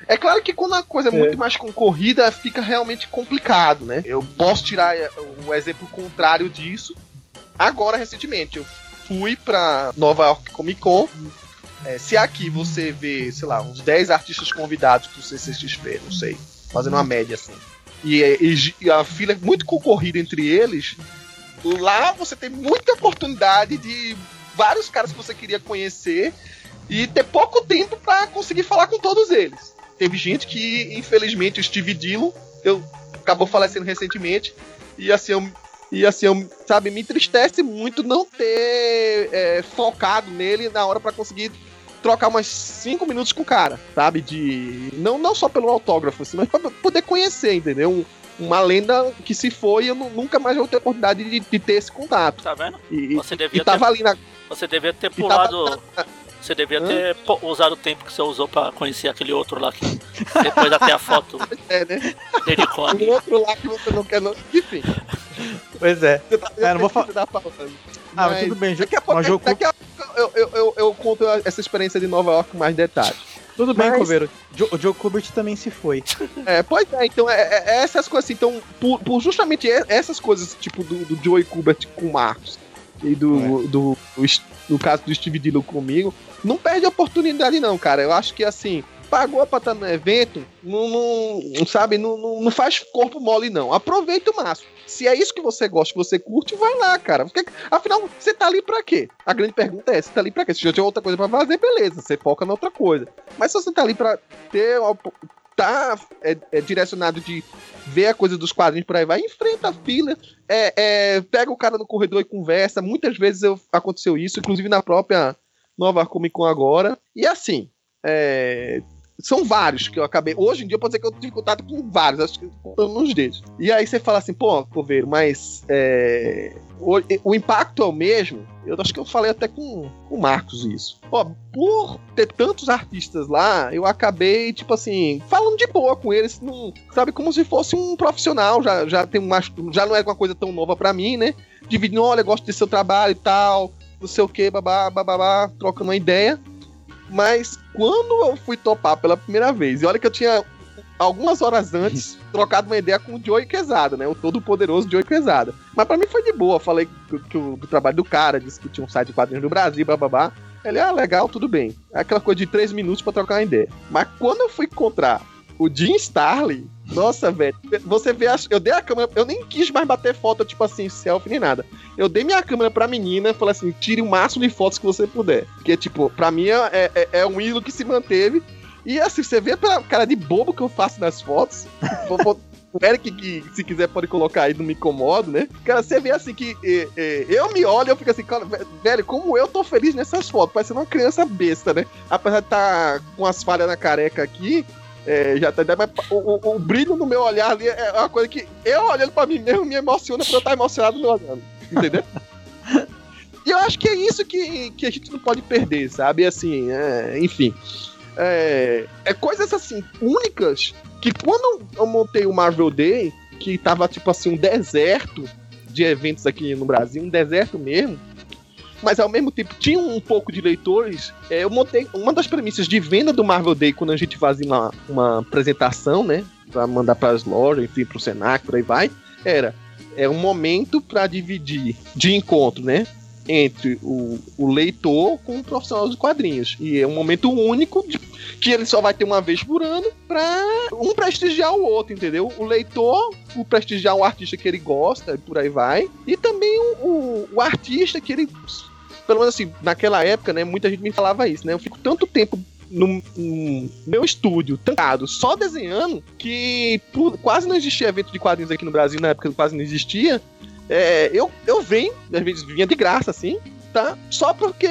É claro que quando a coisa é muito mais concorrida, fica realmente complicado, né? Eu posso tirar é, o exemplo contrário disso. Agora, recentemente, eu fui pra Nova York Comic Con. É, se aqui você vê, sei lá, uns 10 artistas convidados pro CCXP, não sei, fazendo uma média assim. E, e- e a fila é muito concorrida entre eles. Lá você tem muita oportunidade de vários caras que você queria conhecer e ter pouco tempo pra conseguir falar com todos eles. Teve gente que, infelizmente, o Steve Dillon eu, acabou falecendo recentemente. E assim, eu, e assim, eu, sabe, me entristece muito não ter é, focado nele na hora pra conseguir trocar umas 5 minutos com o cara, sabe? De. Não, não só pelo autógrafo, assim, mas pra poder conhecer, entendeu? Um- uma lenda que se foi, eu nu- nunca mais vou ter oportunidade de, de ter esse contato. Tá vendo? E, Você e devia tava ter, ali na. você devia ter E tava, pulado. Você devia Hã? ter usado o tempo que você usou pra conhecer aquele outro lá que depois até a foto é, né? dedicou. O outro lá que você não quer. Não... Enfim. Pois é. Tá, É, não vou falar-. Ah, mas tudo bem, Daqui a pouco, mas daqui a pouco eu, eu, eu, eu conto essa experiência de Nova York com mais detalhes. Tudo bem, Mas- Coveiro. Jo- O Joe Kubert também se foi. É, pois é, então é, é- é essas coisas assim. Então, por, por justamente essas coisas, tipo do, do Joey Kubert com o Marcos e do, do, do, es- no caso do Steve Dillon comigo, não perde a oportunidade, não, cara. Eu acho que assim, pagou pra estar no evento, não, não- sabe, não, não, não faz corpo mole, não. Aproveita o máximo. Se é isso que você gosta, que você curte, vai lá, cara. Porque, afinal, você tá ali pra quê? A grande pergunta é: você tá ali pra quê? Se já tiver outra coisa pra fazer, beleza, você foca na outra coisa. Mas se você tá ali pra ter tá é, é direcionado de ver a coisa dos quadrinhos por aí, vai, enfrenta a fila, é, é, pega o cara no corredor e conversa. Muitas vezes eu, aconteceu isso, inclusive na própria Nova Comic Con agora. E assim, é, são vários que eu acabei. Hoje em dia posso dizer que eu tive contato com vários, acho que contando nos dedos. E aí você fala assim, pô, Coveiro, mas é, o, o impacto é o mesmo. Eu acho que eu falei até com com o Marcos isso. Ó, por ter tantos artistas lá, eu acabei, tipo assim, falando de boa com eles, não, sabe, como se fosse um profissional, já, já tem uma, já não é uma coisa tão nova pra mim, né? Dividindo, olha, gosto desse seu trabalho e tal, não sei o que, babá, babá, trocando uma ideia. Mas quando eu fui topar pela primeira vez, e olha que eu tinha algumas horas antes trocado uma ideia com o Joey Quesada, né? O todo poderoso Joey Quesada. Mas pra mim foi de boa. Falei que, que o do trabalho do cara, disse que tinha um site de quadrinhos do Brasil, bababá. Ele, ah, legal, tudo bem. É aquela coisa de três minutos pra trocar uma ideia. Mas quando eu fui encontrar o Jim Starley, nossa, velho, você vê, a, eu dei a câmera, eu nem quis mais bater foto, tipo assim, selfie nem nada. Eu dei minha câmera pra menina e falei assim: tire o máximo de fotos que você puder. Porque, tipo, pra mim é, é, é um ídolo que se manteve. E assim, você vê pela cara de bobo que eu faço nas fotos. O Eric, que se quiser pode colocar aí, não me incomodo, né? Cara, você vê assim que é, é, eu me olho eu fico assim, cara, velho, como eu tô feliz nessas fotos, parecendo uma criança besta, né? Apesar de estar com as falhas na careca aqui, é, já tá, mas o, o- o brilho no meu olhar ali é uma coisa que eu olhando pra mim mesmo me emociona por eu estar emocionado me olhando, entendeu? e eu acho que é isso que, que a gente não pode perder, sabe? Assim, é, enfim. É, é coisas assim, únicas, que quando eu montei o Marvel Day, que tava tipo assim, um deserto de eventos aqui no Brasil, um deserto mesmo, mas ao mesmo tempo tinha um pouco de leitores. é, eu montei uma das premissas de venda do Marvel Day quando a gente fazia uma, uma apresentação, né? Pra mandar para as lojas, enfim, pro Senac, por aí vai. Era é um momento para dividir de encontro, né? Entre o, o leitor com o profissional dos quadrinhos. E é um momento único de- que ele só vai ter uma vez por ano pra um prestigiar o outro, entendeu? O leitor, o prestigiar o artista que ele gosta, por aí vai. E também o, o, o artista que ele pelo menos assim, naquela época, né, muita gente me falava isso, né? Eu fico tanto tempo no, no meu estúdio, trancado, só desenhando, que por- quase não existia evento de quadrinhos aqui no Brasil, na época quase não existia. É, eu, eu venho, às vezes vinha de graça, assim, tá? Só porque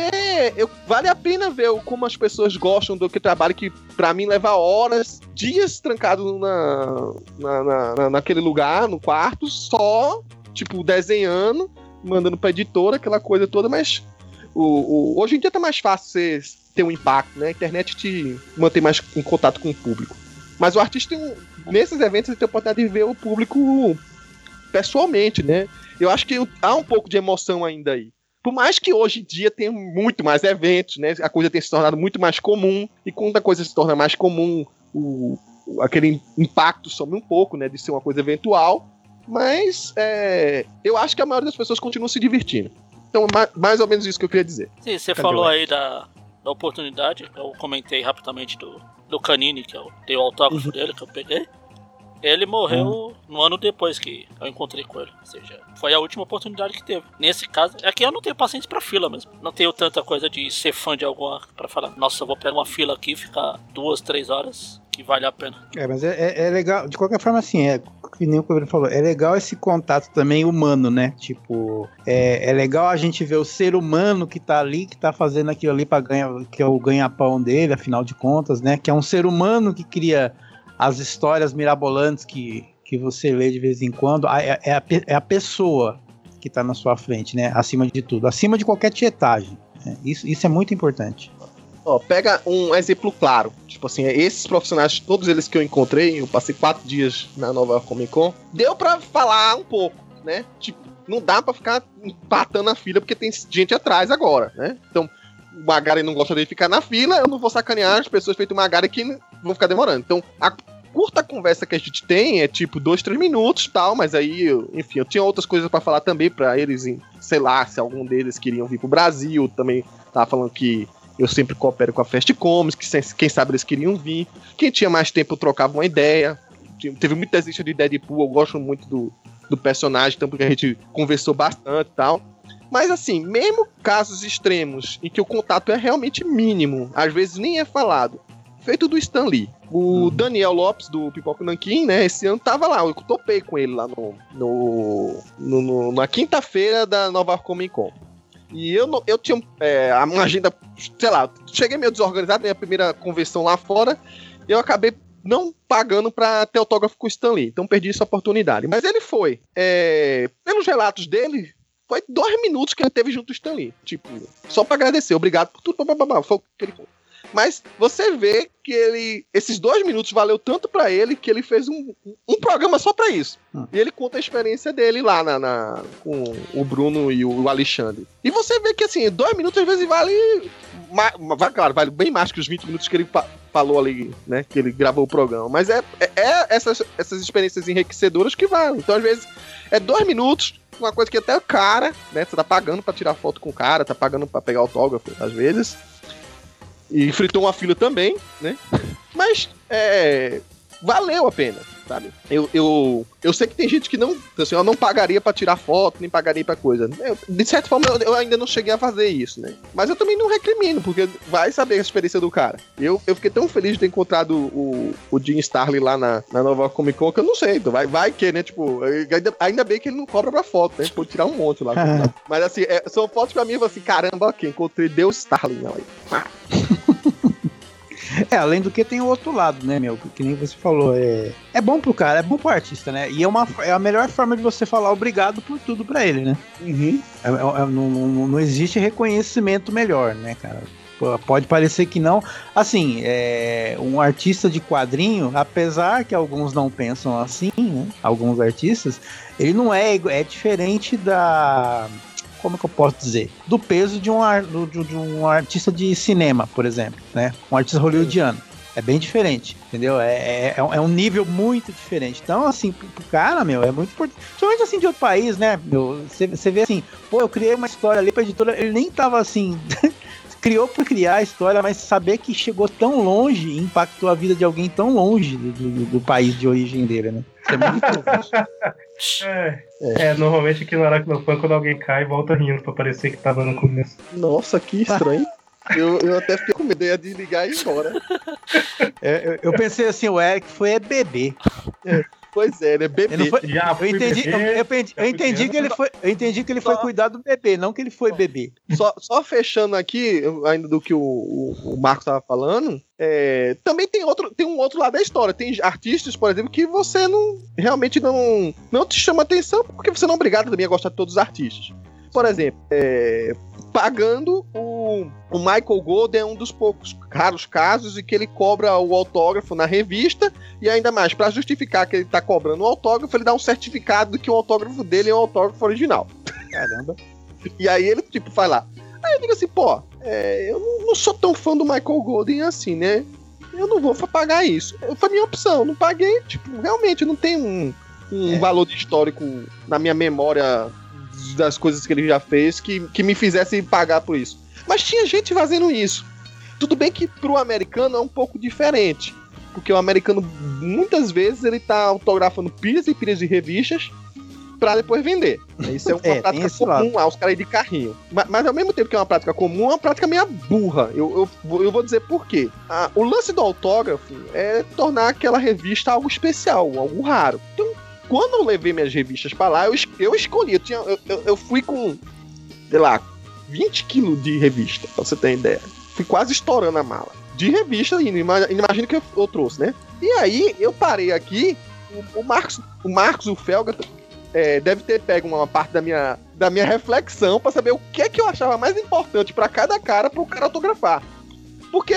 eu, vale a pena ver como as pessoas gostam do que trabalho, que pra mim leva horas, dias trancado na, na- na- naquele lugar, no quarto, só, tipo, desenhando, mandando pra editora, aquela coisa toda, mas o, o- hoje em dia tá mais fácil você ter um impacto, né? A internet te mantém mais em contato com o público. Mas o artista, tem nesses eventos, ele tem a oportunidade de ver o público pessoalmente, né? Eu acho que há um pouco de emoção ainda aí. Por mais que hoje em dia tenha muito mais eventos, né? A coisa tenha se tornado muito mais comum. E quando a coisa se torna mais comum, o- aquele impacto some um pouco, né? De ser uma coisa eventual. Mas é, eu acho que a maioria das pessoas continua se divertindo. Então, ma- mais ou menos isso que eu queria dizer. Sim, você Cadê falou aí da, da oportunidade, eu comentei rapidamente do, do Canini, que eu dei o autógrafo dele, que eu peguei. Ele morreu no ano depois que eu encontrei com ele. Ou seja, foi a última oportunidade que teve. Nesse caso, é que eu não tenho paciência pra fila mesmo. Não tenho tanta coisa de ser fã de alguma pra falar, nossa, eu vou pegar uma fila aqui, ficar duas, três horas, que vale a pena. É, mas é, é- é legal, de qualquer forma, assim, é, que nem o Coelho falou, é legal esse contato também humano, né? Tipo, é, é legal a gente ver o ser humano que tá ali, que tá fazendo aquilo ali para ganhar, que é o ganha-pão dele, afinal de contas, né? Que é um ser humano que cria as histórias mirabolantes que, que você lê de vez em quando. É, é a, é a pessoa que tá na sua frente, né? Acima de tudo, acima de qualquer tietagem. né? Isso, isso é muito importante. Ó, pega um exemplo claro. Tipo assim, esses profissionais, todos eles que eu encontrei, eu passei quatro dias na nova Comic Con, deu pra falar um pouco, né? Tipo, não dá pra ficar empatando a fila porque tem gente atrás agora, né? Então, o Magari não gosta de ficar na fila, eu não vou sacanear as pessoas feito Magari que vão ficar demorando. Então, a curta conversa que a gente tem é tipo dois, três minutos tal, mas aí, eu- enfim, eu tinha outras coisas pra falar também pra eles, sei lá, se algum deles queriam vir pro Brasil, também tava falando que eu sempre coopero com a Fast Comics, que quem sabe eles queriam vir. Quem tinha mais tempo trocava uma ideia. Teve muita lista de Deadpool, eu gosto muito do, do personagem, então porque a gente conversou bastante e tal. Mas assim, mesmo casos extremos em que o contato é realmente mínimo, às vezes nem é falado. Feito do Stan Lee. O Daniel Lopes, do Pipoca Nankin, né? Esse ano tava lá, eu topei com ele lá no, no, no- no- na quinta-feira da Nova Comic Con. E eu, não- eu tinha é, uma agenda, sei lá, cheguei meio desorganizado, minha primeira convenção lá fora, e eu acabei não pagando pra ter autógrafo com o Stan Lee, então perdi essa oportunidade. Mas ele foi. É, pelos relatos dele, foi dois minutos que ele teve junto com o Stan Lee. Tipo, só pra agradecer, obrigado por tudo, bababá, foi o que ele foi. Mas você vê que ele. Esses dois minutos valeu tanto pra ele que ele fez um, um programa só pra isso. Hum. E ele conta a experiência dele lá na, na- com o Bruno e o Alexandre. E você vê que assim, dois minutos às vezes vale. ma- claro, vale bem mais que os 20 minutos que ele fa- falou ali, né? Que ele gravou o programa. Mas é, é, é essas, essas experiências enriquecedoras que valem. Então, às vezes, é dois minutos, uma coisa que até o cara, né? Você tá pagando pra tirar foto com o cara, tá pagando pra pegar autógrafo, às vezes. E fritou uma fila também, né? Mas é, valeu a pena, sabe? Eu, eu, eu sei que tem gente que não, assim, eu não pagaria pra tirar foto, nem pagaria pra coisa. Eu, de certa forma, eu, eu ainda não cheguei a fazer isso, né? Mas eu também não recrimino, porque vai saber a experiência do cara. Eu, eu fiquei tão feliz de ter encontrado o, o Jim Starley lá na, na nova Comic Con que eu não sei. Vai, vai que, né? Tipo, ainda, ainda bem que ele não cobra pra foto, né? Pode tirar um monte lá. Mas assim, é, são fotos pra mim, assim, caramba, ok, encontrei Deus Starling. Não, aí, É, além do que tem o outro lado, né, meu? Que nem você falou, é, é bom pro cara, é bom pro artista, né? E é, uma, é a melhor forma de você falar obrigado por tudo pra ele, né? É- é- é- não, não- não existe reconhecimento melhor, né, cara? Pode parecer que não. Assim, é, um artista de quadrinho, apesar que alguns não pensam assim, né? Alguns artistas, ele não é, é diferente da. Como que eu posso dizer? Do peso de um, do- de, um artista de cinema, por exemplo, né? Um artista hollywoodiano. É bem diferente, entendeu? É, é, é um- é nível muito diferente. Então, assim, pro, cara, meu, é muito importante. Principalmente assim de outro país, né? Você vê assim, pô, eu criei uma história ali pra editora, ele nem tava assim. criou por criar a história, mas saber que chegou tão longe e impactou a vida de alguém tão longe do, do- do país de origem dele, né? Isso é muito importante. É, é, normalmente aqui no Aracnofan, quando alguém cai, volta rindo pra parecer que tava no começo. Nossa, que estranho. eu, eu até fiquei com medo, eu ia desligar e ir embora. É, eu, eu pensei assim, o Eric foi é bebê. Pois é, né? Bebê. Ele não foi- Já Eu entendi, eu, bebê, eu entendi, eu entendi criança. que ele foi, eu entendi que ele foi Só- cuidar do bebê, não que ele foi bebê. Só, só fechando aqui, eu- ainda do que o, o, o Marcos estava falando, é, também tem, outro, tem um outro lado da história. Tem artistas, por exemplo, que você não realmente não, não te chama atenção porque você não é obrigado também a gostar de todos os artistas. Por exemplo, é, pagando o, o Michael Golden é um dos poucos raros casos em que ele cobra o autógrafo na revista e ainda mais, para justificar que ele tá cobrando o autógrafo, ele dá um certificado de que o autógrafo dele é o autógrafo original. Caramba. E aí ele, tipo, faz lá. Aí eu digo assim, pô, é, eu não, não sou tão fã do Michael Golden assim, né? Eu não vou pagar isso. Foi minha opção, não paguei, tipo, realmente não tem um, um É. valor histórico na minha memória das coisas que ele já fez que, que me fizesse pagar por isso. Mas tinha gente fazendo isso. Tudo bem que pro americano é um pouco diferente. Porque o americano, muitas vezes, ele tá autografando pilhas e pilhas de revistas pra depois vender. Isso é uma É, prática comum aos caras de carrinho. Mas, mas ao mesmo tempo que é uma prática comum, é uma prática meio burra. Eu, eu, vou- eu vou dizer por quê. Ah, o lance do autógrafo é tornar aquela revista algo especial, algo raro. Então, quando eu levei minhas revistas pra lá, eu, eu escolhi. Eu, tinha, eu, eu- fui com, sei lá, 20 quilos de revista, pra você ter ideia. Fui quase estourando a mala. De revista imagina que eu, eu trouxe, né? E aí, eu parei aqui, o, o Marcos, o Marcos, o Felga, é, deve ter pego uma parte da minha, da minha reflexão pra saber o que é que eu achava mais importante pra cada cara pro cara autografar. Porque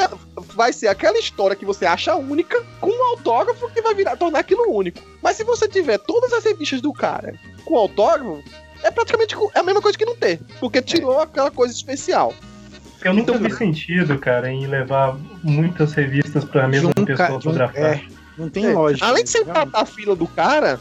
vai ser aquela história que você acha única com um autógrafo que vai virar tornar aquilo único. Mas se você tiver todas as revistas do cara com autógrafo, é praticamente é a mesma coisa que não ter, porque tirou aquela coisa especial. Eu nunca Então- vi sentido, cara, em levar muitas revistas pra mesma um pessoa autografar. é, não tem É, lógica. Além de você matar a fila do cara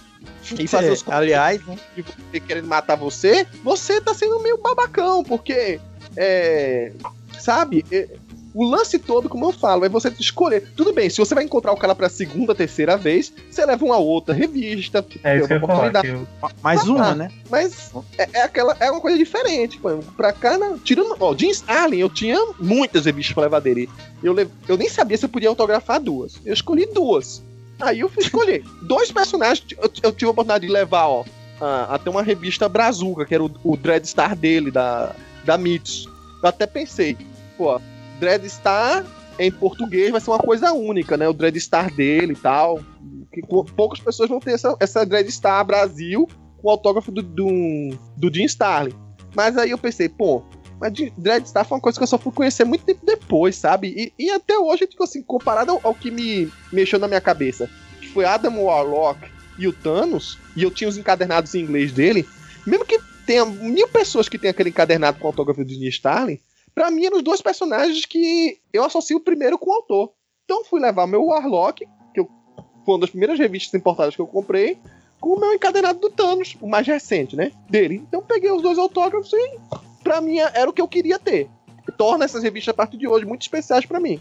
e fazer É, os aliás, né? de você querendo matar você, você tá sendo meio babacão, porque é, sabe, é, o lance todo, como eu falo, é você escolher. Tudo bem, se você vai encontrar o cara pra segunda, terceira vez, você leva uma outra revista, É isso que eu falar. oportunidade. Que eu, mais Ah, uma, tá. né? Mas é, é aquela, é uma coisa diferente. Pô. Pra cá, não. tirando. Ó, Jim Starlin, eu tinha muitas revistas pra levar dele. Eu, le- eu nem sabia se eu podia autografar duas. Eu escolhi duas. Aí eu fui escolher. Dois personagens, eu, eu tive a oportunidade de levar, ó, a- até uma revista Brazuca, que era o, o Dreadstar dele, da, da Mythos. Eu até pensei, pô, Dreadstar em português vai ser uma coisa única, né? O Dreadstar dele e tal. Que pou- poucas pessoas vão ter essa, essa Dreadstar Brasil com o autógrafo do, do, do Jim Starlin. Mas aí eu pensei, pô, mas Dreadstar foi uma coisa que eu só fui conhecer muito tempo depois, sabe? E, e até hoje, tipo assim, comparado ao, ao que me mexeu na minha cabeça, que foi Adam Warlock e o Thanos, e eu tinha os encadernados em inglês dele, mesmo que tenha mil pessoas que tenham aquele encadernado com autógrafo do Jim Starlin, pra mim eram os dois personagens que eu associo primeiro com o autor. Então eu fui levar meu Warlock, que eu, foi uma das primeiras revistas importadas que eu comprei, com o meu encadernado do Thanos, o mais recente, né? Dele. Então eu peguei os dois autógrafos e pra mim era o que eu queria ter. Torna essas revistas a partir de hoje muito especiais pra mim.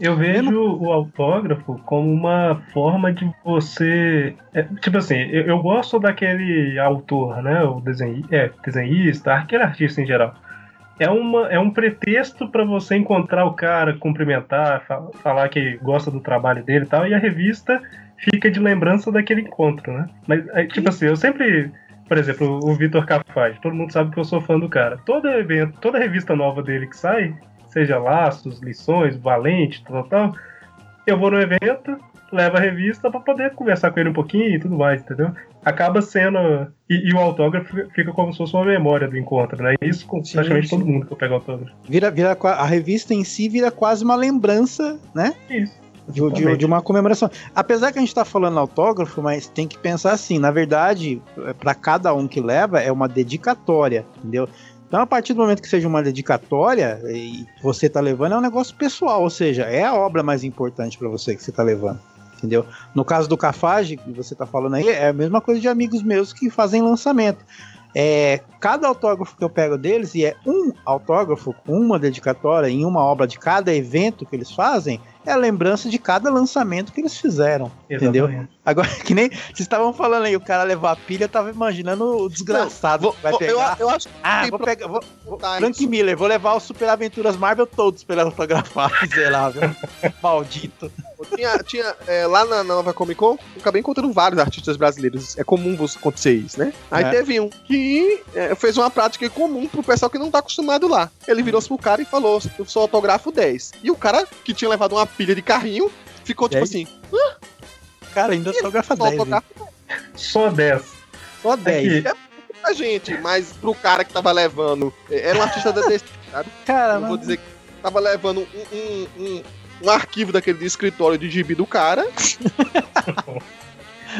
eu vejo o autógrafo como uma forma de você. é, tipo assim, eu, eu gosto daquele autor, né? O desenhi, é, desenhista, aquele artista em geral. É, uma, é um pretexto pra você encontrar o cara, cumprimentar, fa- falar que gosta do trabalho dele e tal, e a revista fica de lembrança daquele encontro, né? Mas, aí, tipo assim, eu sempre. Por exemplo, o Vitor Cafage, todo mundo sabe que eu sou fã do cara. Todo evento, toda revista nova dele que sai, seja Laços, Lições, Valente, tal, tal, eu vou no evento, levo a revista pra poder conversar com ele um pouquinho e tudo mais, entendeu? Acaba sendo. E, e o autógrafo fica como se fosse uma memória do encontro, né? Isso com Sim, praticamente sim. todo mundo que eu pego autógrafo. Vira, vira, a revista em si vira quase uma lembrança, né? Isso. De, de- de uma comemoração. Apesar que a gente tá falando autógrafo, mas tem que pensar assim, na verdade, para cada um que leva é uma dedicatória, entendeu? Então, a partir do momento que seja uma dedicatória e você tá levando, é um negócio pessoal, ou seja, é a obra mais importante para você que você tá levando, entendeu? No caso do Cafage, que você tá falando aí, é a mesma coisa de amigos meus que fazem lançamento. É, cada autógrafo que eu pego deles, e é um autógrafo uma dedicatória em uma obra de cada evento que eles fazem, é a lembrança de cada lançamento que eles fizeram. Entendeu? Exatamente. Agora, que nem vocês estavam falando aí, o cara levar a pilha, eu tava imaginando o desgraçado Vou- que vai vou- eu, pegar. eu acho que Ah, vou pegar. Vou, botar Frank isso. Miller, vou levar os Super Aventuras Marvel todos pra ele autografar, miserável. Maldito. Tinha, tinha é, lá na Nova Comic Con, eu acabei encontrando vários artistas brasileiros. É comum você acontecer isso, né? Aí É. teve um que é, fez uma prática comum pro pessoal que não tá acostumado lá. Ele virou-se pro cara e falou: Eu sou autógrafo 10. E o cara, que tinha levado uma pilha de carrinho, ficou tipo 10? assim: Cara, ainda autografa só 10. hein? autógrafo Só 10. só 10. Aqui. É muita gente, mas pro cara que tava levando. é, Era um artista da DC, Cara, eu vou dizer que tava levando um, um, um, um arquivo daquele de escritório de gibi do cara.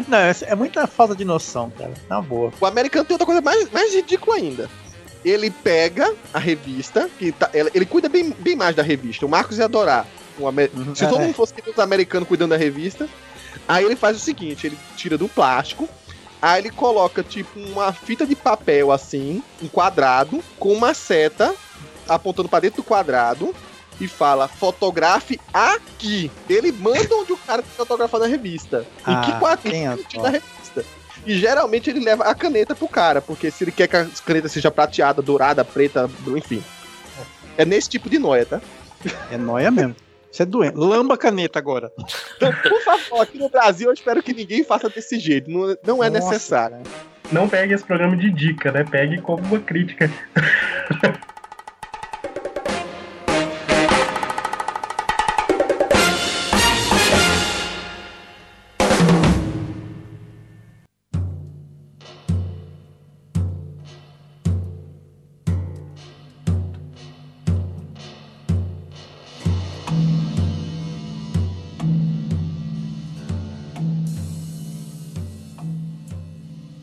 Não, é é muita falta de noção, cara. Na boa. O americano tem outra coisa mais, mais ridícula ainda. Ele pega a revista, que tá- ele, ele cuida bem, bem mais da revista. O Marcos ia adorar. O amer- Uhum. Se todo É. mundo fosse que nem os americanos cuidando da revista, aí ele faz o seguinte: ele tira do plástico, aí ele coloca tipo uma fita de papel assim, um quadrado, com uma seta apontando pra dentro do quadrado e fala: fotografe aqui. Ele manda onde o cara tem que fotografar na revista. em que Ah, quadrinho tem a tinha na revista. E geralmente ele leva a caneta pro cara, porque se ele quer que a caneta seja prateada, dourada, preta, enfim. É nesse tipo de noia, tá? É nóia mesmo. Você é doente. Lamba caneta agora. Então, por favor, aqui no Brasil eu espero que ninguém faça desse jeito. Não, não é Nossa, necessário. cara. Não pegue esse programa de dica, né? Pegue como uma crítica.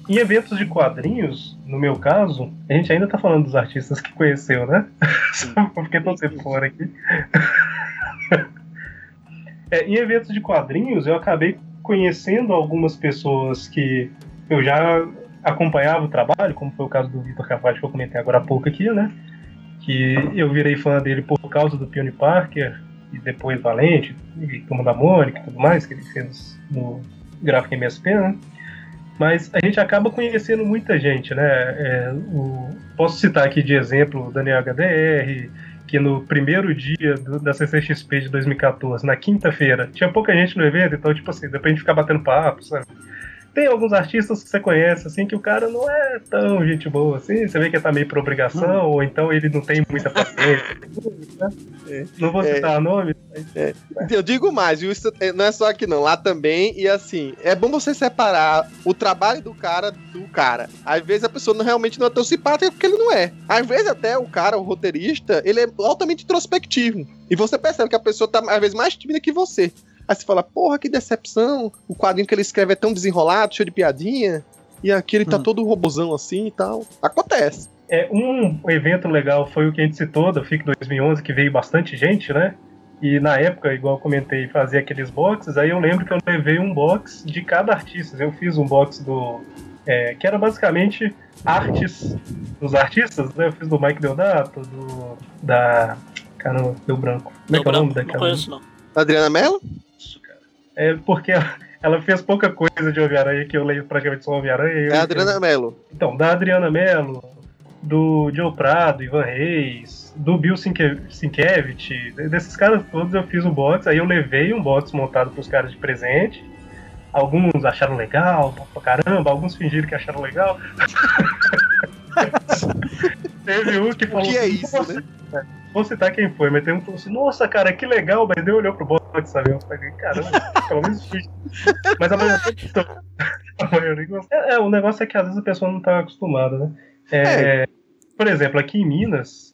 Em eventos de quadrinhos, no meu caso, a gente ainda tá falando dos artistas que conheceu, né? Porque tô sempre fora aqui. É, em eventos de quadrinhos, eu acabei conhecendo algumas pessoas que eu já acompanhava o trabalho, como foi o caso do Vitor Cavati, que eu comentei agora há pouco aqui, né? Que eu virei fã dele por causa do Peony Parker e depois Valente, e Turma da Mônica e tudo mais, que ele fez no Gráfico MSP, né? Mas a gente acaba conhecendo muita gente, né? É, o- posso citar aqui de exemplo o Daniel HDR, que no primeiro dia do- da CCXP de 2014, na quinta-feira, tinha pouca gente no evento, então, tipo assim, depois a gente ficar batendo papo, sabe? Tem alguns artistas que você conhece, assim, que o cara não é tão gente boa, assim, você vê que ele tá meio por obrigação, ou então ele não tem muita paciência. né? Não vou É. citar nome, Eu digo mais? Isso é- não é só aqui não, lá também. E assim, é bom você separar o trabalho do cara do cara. Às vezes a pessoa não, realmente não é tão simpática porque ele não é. Às vezes até o cara, o roteirista, ele é altamente introspectivo. E você percebe que a pessoa tá às vezes mais tímida que você. Aí você fala, porra, que decepção. O quadrinho que ele escreve é tão desenrolado, cheio de piadinha. E aqui ele tá Hum. todo robozão assim e tal. Acontece. É, um evento legal foi o que a gente citou, da FIC 2011, que veio bastante gente, né? E na época, igual eu comentei, fazia aqueles boxes, aí eu lembro que eu levei um box de cada artista. Eu fiz um box do. é, que era basicamente artes dos artistas, né? Eu fiz do Mike Deodato, do. da. Caramba, deu branco. Como é que é o nome branco, não daquela? conheço não. Adriana Mello? É porque ela, fez pouca coisa de Homem-Aranha, que eu leio praticamente só Homem-Aranha. É a Adriana Mello. Então, da Adriana Mello, do Joe Prado, Ivan Reis, do Bill Sienkiewicz, desses caras todos eu fiz um box, aí eu levei um box montado pros caras de presente. Alguns acharam legal, pra caramba, alguns fingiram que acharam legal. Teve um que O falou que é assim, isso, "Nossa, né? Vou citar quem foi, mas tem um que falou assim, nossa, cara, que legal, mas nem olhou pro box, sabe? Eu falei, caramba, pelo menos fiz. Mas a maioria. É, é, o negócio é que às vezes a pessoa não tá acostumada, né? É, Por exemplo, aqui em Minas,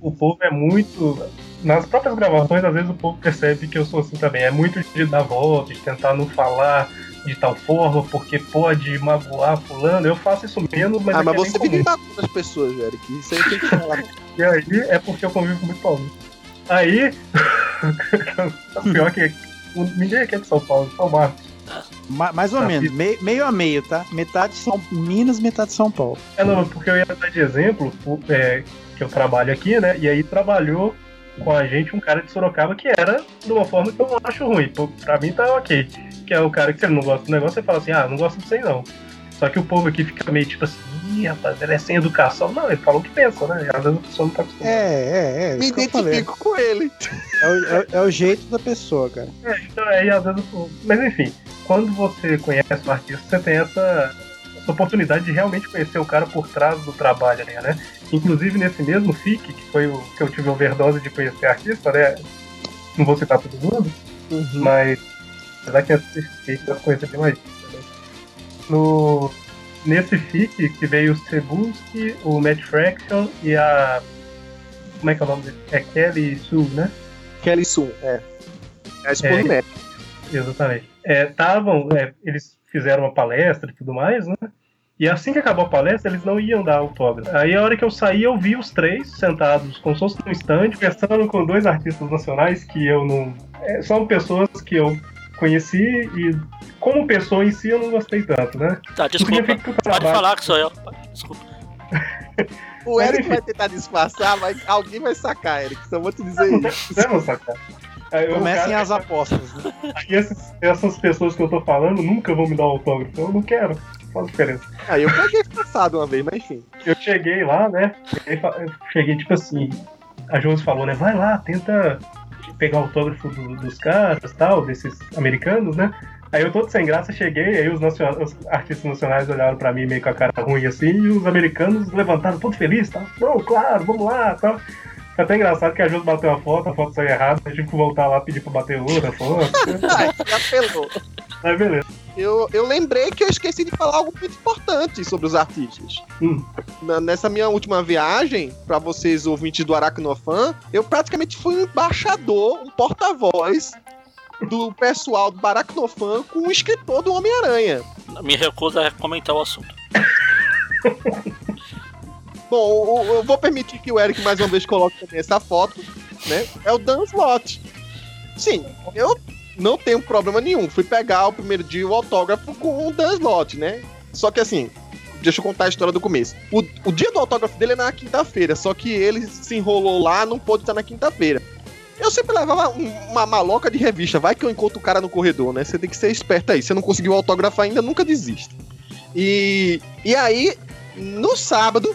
o povo é muito. Nas próprias gravações, às vezes o povo percebe que eu sou assim também. É muito de dar volta, de tentar não falar de tal forma, porque pode magoar fulano. Eu faço isso menos, mas, ah, mas é você vive matando as pessoas, Eric. Isso aí tem que falar. E aí é porque eu convivo com muito Paulo. Aí, o pior que ninguém aqui é de São Paulo, São Marcos. Ma- mais ou Tá, menos, meio, meio a meio, tá? Metade São Minas, metade São Paulo. É, não, porque eu ia dar de exemplo, é, que eu trabalho aqui, né? E aí trabalhou com a gente um cara de Sorocaba que era de uma forma que eu não acho ruim. Pra mim tá ok. Que é o cara que se ele não gosta do negócio, você fala assim, ah, não gosto disso aí não. Só que o povo aqui fica meio tipo assim, ih, rapaz, ele é sem educação. Não, ele falou o que pensa, né? Às vezes a pessoa não tá acostumada. É, é, é. Me Isso que eu falei. identifico com ele. É o, é é o jeito da pessoa, cara. É, então aí às vezes. Mas enfim, quando você conhece o artista, você tem essa, essa oportunidade de realmente conhecer o cara por trás do trabalho ali, Inclusive nesse mesmo FIC, que foi o que eu tive a overdose de conhecer artista, né? Não vou citar todo mundo, mas apesar que assisti eu conheci bem mais. No, nesse FIC que veio o Cebuski, o Matt Fraction e a. Como é que é o nome dele? É Kelly Sue, né? Kelly Sun, é. É a esposa É. do Matt. Exatamente. Estavam, eles fizeram uma palestra e tudo mais, né? E assim que acabou a palestra, eles não iam dar autógrafo. Aí a hora que eu saí, eu vi os três sentados como se fosse num stand, conversando com dois artistas nacionais que eu não. é, são pessoas que eu conheci e como pessoa em si eu não gostei tanto, né? Tá, desculpa. Pode trabalho- falar que sou eu. Desculpa. O Eric vai tentar disfarçar, mas alguém vai sacar, Eric. Só vou te dizer Não isso. não, sacar. Aí Comecem cara- as apostas. Né? E esses- essas pessoas que eu tô falando nunca vão me dar autógrafo. Eu não quero. Faz diferença. Aí eu peguei disfarçado uma vez, mas enfim. eu cheguei lá, né? Cheguei, cheguei tipo assim, a Josi falou, né? Vai lá, tenta pegar o autógrafo do- dos caras tal, desses americanos, né? Aí eu todo sem graça cheguei, aí os, nacion- os artistas nacionais olharam pra mim meio com a cara ruim assim, e os americanos levantaram todo feliz, tá? Não, claro, vamos lá, tal. Foi até engraçado que a Josi bateu a foto, a foto saiu errada, eu tive que voltar lá pedir pra bater outra foto. Ai, já Aí beleza. Eu, eu lembrei que eu esqueci de falar algo muito importante sobre os artistas. Hum. Na- nessa minha última viagem, pra vocês ouvintes do Aracnofan, eu praticamente fui um embaixador, um porta-voz do pessoal do Aracnofan com o escritor do Homem-Aranha. Me recuso a comentar o assunto. Bom, eu, eu vou permitir que o Eric mais uma vez coloque também essa foto, né? É o Dan Slott. Sim, eu não tenho problema nenhum. Fui pegar o primeiro dia o autógrafo com o Dan Slott, né? Só que assim, deixa eu contar a história do começo. O, o dia do autógrafo dele é na quinta-feira, só que ele se enrolou lá, não pôde estar na quinta-feira. Eu sempre levava um- uma maloca de revista, vai que eu encontro o cara no corredor, né? Você tem que ser esperto aí. Se não conseguiu o autógrafo ainda, nunca desista. E, e aí, no sábado,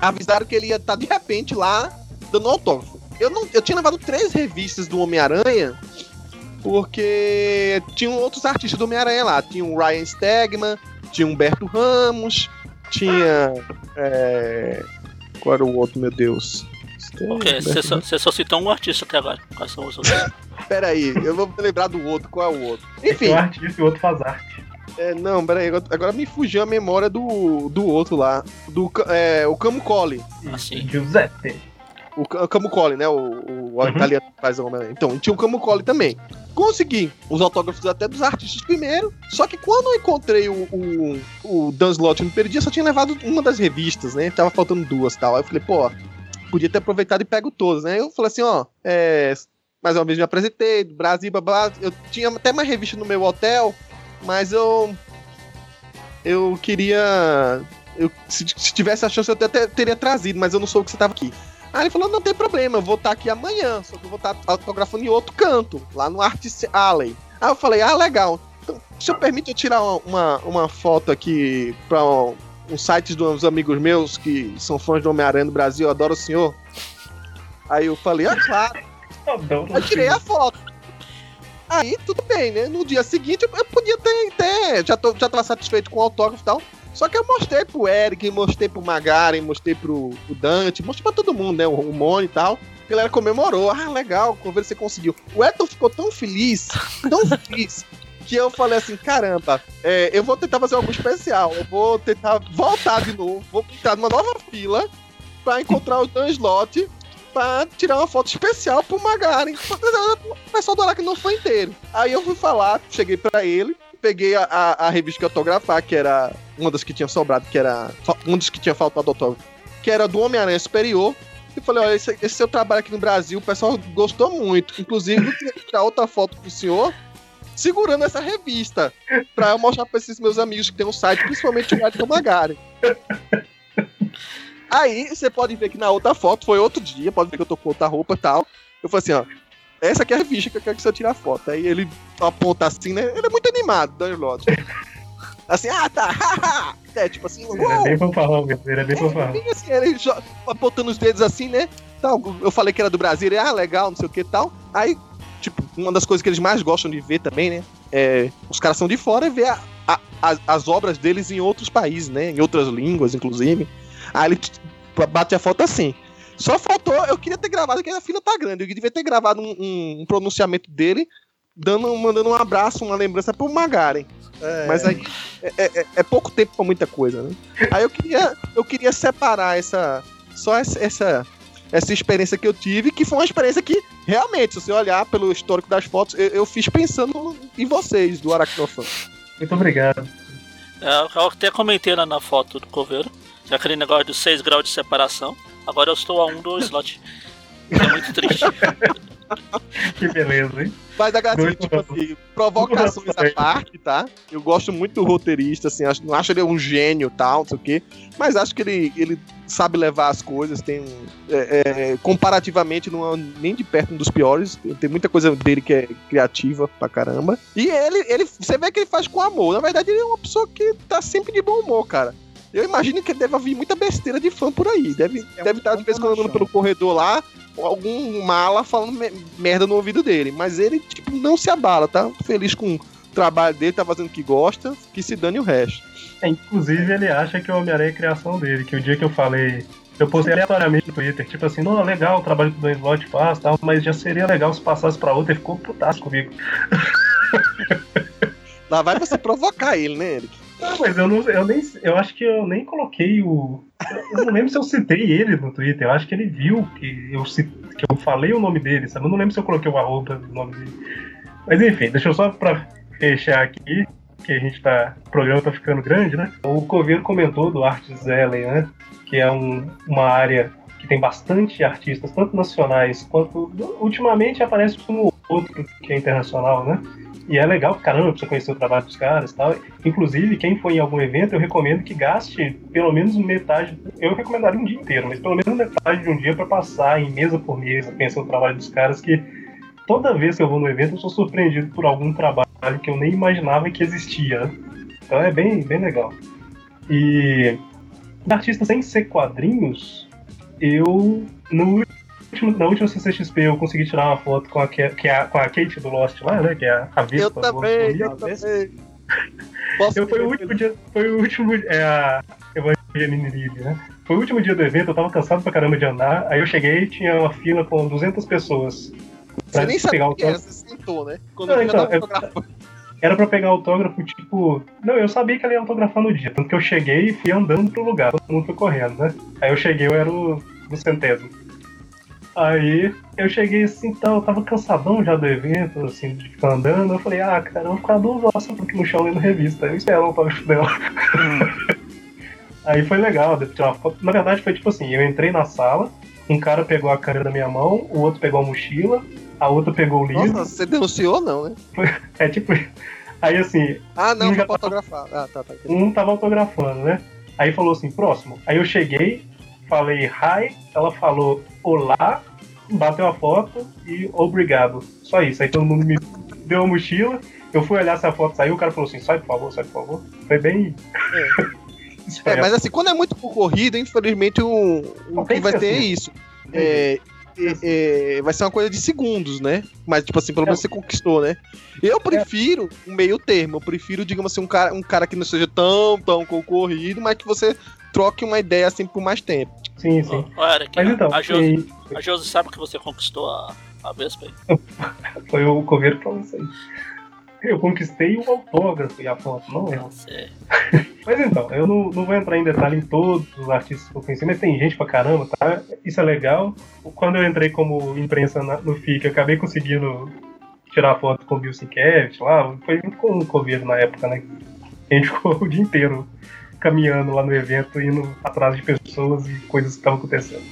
avisaram que ele ia estar de repente lá dando autógrafo. Eu, não, eu tinha levado três revistas do Homem-Aranha, porque tinham outros artistas do Homem-Aranha lá. Tinha o Ryan Stegman, tinha o Humberto Ramos, tinha. É... Qual era o outro, meu Deus? Ok, você só, só citou um artista até agora. Quais são os outros? Peraí, eu vou me lembrar do outro. Qual é o outro? Enfim, Um artista e o outro faz arte. é, não, peraí, agora, agora me fugiu a memória do, do outro lá. Do, é, o Camucoli. Assim. Giuseppe. O Ca- Camucoli, né? O, o, o Uhum. italiano que faz o Homem-Aranha. Então, tinha o Camucoli também. Consegui os autógrafos até dos artistas primeiro. Só que quando eu encontrei o, o, o Dan Slott no primeiro dia, só tinha levado uma das revistas, né? Tava faltando duas e tal. Aí eu falei, pô, podia ter aproveitado e pego todas, né? Eu falei assim, ó, é, mais uma vez me apresentei, Brasil, blá, blá. Eu tinha até mais revista no meu hotel, mas eu. Eu queria. Eu, se, se tivesse a chance, eu até teria trazido, mas eu não soube que você tava aqui. Aí ele falou: não tem problema, eu vou estar aqui amanhã, só que eu vou estar autografando em outro canto, lá no Artist Alley. Aí eu falei: ah, legal. Então, se eu permite eu tirar uma, uma, foto aqui para um, um site de uns amigos meus que são fãs do Homem-Aranha no Brasil, eu adoro o senhor. Aí eu falei: ah, claro. Adoro Eu tirei a foto. Aí tudo bem, né? No dia seguinte eu- eu podia ter, ter já, tô, já tava satisfeito com o autógrafo e tal. Só que eu mostrei pro Eric, mostrei pro Magaren, mostrei pro, pro Dante, mostrei pra todo mundo, né? O, o Mone e tal. A galera comemorou. Ah, legal, você conseguiu. O Eton ficou tão feliz, tão feliz, que eu falei assim: caramba, é, eu vou tentar fazer algo especial. Eu vou tentar voltar de novo, vou entrar numa nova fila pra encontrar o Dan Slot pra tirar uma foto especial pro Magaren. O pessoal do Araque não foi inteiro. Aí eu fui falar, cheguei pra ele, peguei a, a, a revista que ia autografar, que era uma das que tinha sobrado, que era um dos que tinha faltado autógrafo, que era do Homem-Aranha Superior. E falei, olha, esse, esse seu trabalho aqui no Brasil, o pessoal gostou muito. Inclusive, eu tirar outra foto pro senhor segurando essa revista pra eu mostrar pra esses meus amigos que tem um site, principalmente o Edson Magaren. Aí você pode ver que na outra foto, foi outro dia, pode ver que eu tô com outra roupa e tal. Eu falei assim, ó. Essa aqui é a revista que eu quero que você tire a foto. Aí ele aponta assim, né? Ele é muito animado, Daniel Lodge. Assim, ah, tá, haha. É, tipo assim, Ele é uou, bem fanfarrão ele é bem é, fanfarrão. bem assim, ele apontando os dedos assim, né? Tal, eu falei que era do Brasil, ele, ah, legal, não sei o que e tal. Aí, tipo, uma das coisas que eles mais gostam de ver também, né? É, os caras são de fora e ver a- a- as, as obras deles em outros países, né? Em outras línguas, inclusive. Aí ele bate a foto assim. Só faltou, eu queria ter gravado, porque a fila tá grande. Eu devia ter gravado um, um- um pronunciamento dele, dando, mandando um abraço, uma lembrança pro Magaren. Mas aí é, é- é pouco tempo pra muita coisa, né? Aí eu queria, eu queria separar essa. Só essa, essa, essa experiência que eu tive, que foi uma experiência que, realmente, se você olhar pelo histórico das fotos, eu, eu fiz pensando em vocês, do Aracnofan. Muito obrigado. É, eu até comentei lá na foto do coveiro. Tinha aquele negócio de 6 graus de separação. Agora eu estou a um do slot. É muito triste. Que beleza, hein? Mas Muito tipo bom. assim, provocações à parte, tá? Eu gosto muito do roteirista, assim, acho, não acho ele um gênio tal, não sei o quê. Mas acho que ele, ele sabe levar as coisas, tem um. é, é, comparativamente, não é nem de perto um dos piores. Tem, tem muita coisa dele que é criativa pra caramba. E ele, ele, você vê que ele faz com amor. Na verdade, ele é uma pessoa que tá sempre de bom humor, cara. Eu imagino que deve haver muita besteira de fã por aí. Deve, É um deve estar de vez quando andando pelo corredor lá, algum mala falando me- merda no ouvido dele. Mas ele, tipo, não se abala, tá? Feliz com o trabalho dele, tá fazendo o que gosta, que se dane o resto. É, inclusive, ele acha que o Homem-Aranha é criação dele, que o dia que eu falei. Eu postei aleatoriamente no Twitter, tipo assim, não, legal o trabalho que o Dan Slott faz tal, mas já seria legal se passasse pra outra e ficou putaço comigo. Lá vai você provocar ele, né, Eric? Não, mas eu, não, eu nem. Eu acho que eu nem coloquei o. Eu não lembro se eu citei ele no Twitter. Eu acho que ele viu que eu, que eu falei o nome dele, sabe? Eu não lembro se eu coloquei o arroba do nome dele. Mas enfim, deixa eu só pra fechar aqui, que a gente tá. O programa tá ficando grande, né? O Coveiro comentou do Arts Ellen, né? Que é um- uma área que tem bastante artistas, tanto nacionais quanto. Ultimamente aparece um ou outro que é internacional, né? E é legal, caramba, pra você conhecer o trabalho dos caras e tal. Inclusive, quem for em algum evento, eu recomendo que gaste pelo menos metade. Eu recomendaria um dia inteiro, mas pelo menos metade de um dia pra passar em mesa por mesa, pensando no trabalho dos caras, que toda vez que eu vou no evento eu sou surpreendido por algum trabalho que eu nem imaginava que existia. né? Então é bem, bem legal. E artistas sem ser quadrinhos, eu no na última CCXP eu consegui tirar uma foto com a, que é a, com a Kate do Lost lá, né? Que é a, a Eu Vespa do também, eu também. Eu, foi o último dia. Foi o último. É a Evangeline Lilly, né? Foi o último dia do evento, eu tava cansado pra caramba de andar. Aí eu cheguei tinha uma fila com 200 pessoas. Você nem pegar o que autógrafo. você sentou, né? Quando Não, eu eu então, tava eu- fotografando. Era pra pegar autógrafo, tipo. Não, eu sabia que ela ia autografar no dia. Tanto que eu cheguei e fui andando pro lugar. Todo mundo foi correndo, né? Aí eu cheguei, eu era o do centésimo. Aí eu cheguei assim, tal, eu tava cansadão já do evento, assim, de ficar andando. Eu falei, ah, cara, eu vou ficar duas horas aqui no chão lendo revista. Eu espero o autógrafo dela. Aí foi legal, uma foto. Na verdade foi tipo assim, eu entrei na sala, um cara pegou a câmera da minha mão, o outro pegou a mochila, a outra pegou o livro. Nossa, você denunciou não, né? É tipo. Aí assim, Ah, não, Um já pra fotografar. Ah, tá, tá. um tava autografando, né? Aí falou assim, próximo. Aí eu cheguei, falei hi, ela falou olá, bateu a foto e obrigado. Só isso. Aí todo mundo me deu a mochila, eu fui olhar se a foto saiu, o cara falou assim, sai por favor, sai por favor. Foi bem. É, esperto. mas assim, quando é muito concorrido, infelizmente o, o que vai ter ser é assim. isso. É, é, é, vai ser uma coisa de segundos, né? Mas, tipo assim, pelo menos É. você conquistou, né? Eu prefiro um meio termo. Eu prefiro, digamos assim, um cara, um cara que não seja tão, tão concorrido, mas que você troque uma ideia assim por mais tempo. Sim, sim. Ó, Eric, Mas então, a, Josi, a Josi sabe que você conquistou a, a Vespa aí. foi o Coveiro que falou isso aí. Eu conquistei o autógrafo e a foto, não é? Mas então, eu não, não vou entrar em detalhe em todos os artistas que eu conheci, mas tem gente pra caramba, tá? Isso é legal. Quando eu entrei como imprensa na- no FIC, eu acabei conseguindo tirar foto com o Bill Sienkiewicz lá. Foi junto com o Covid na época, né? A gente ficou o dia inteiro caminhando lá no evento, indo atrás de pessoas e coisas que estavam acontecendo.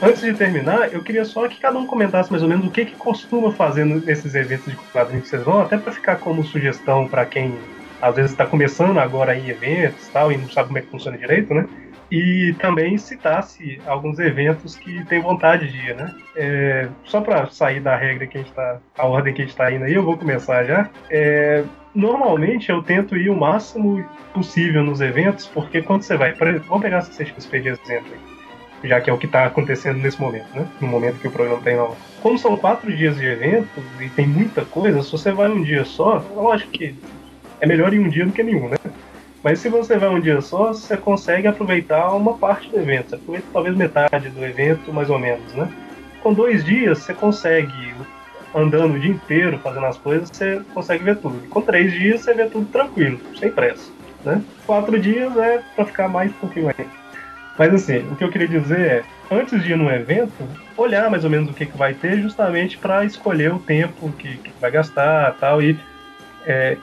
Antes de terminar, eu queria só que cada um comentasse mais ou menos o que, que costuma fazer nesses eventos de quadrinhos que vocês vão, até para ficar como sugestão para quem às vezes está começando agora em eventos e tal e não sabe como é que funciona direito, né? E também citasse alguns eventos que tem vontade de ir, né? É, só para sair da regra que a gente tá, a ordem que a gente está indo aí, eu vou começar já. É, normalmente eu tento ir o máximo possível nos eventos, porque quando você vai, por exemplo, vamos pegar a CCXP de exemplo aí, já que é o que está acontecendo nesse momento, né? No momento que o programa está indo ao ar. Como são quatro dias de evento e tem muita coisa, se você vai um dia só, lógico que é melhor ir um dia do que nenhum, né? Mas se você vai um dia só, você consegue aproveitar uma parte do evento. Você aproveita talvez metade do evento, mais ou menos, né? Com dois dias, você consegue, andando o dia inteiro, fazendo as coisas, você consegue ver tudo. Com três dias, você vê tudo tranquilo, sem pressa, né? Quatro dias é para ficar mais um pouquinho ainda. Mas assim, o que eu queria dizer é, antes de ir num evento, olhar mais ou menos o que, que vai ter, justamente para escolher o tempo que, que vai gastar tal. E é,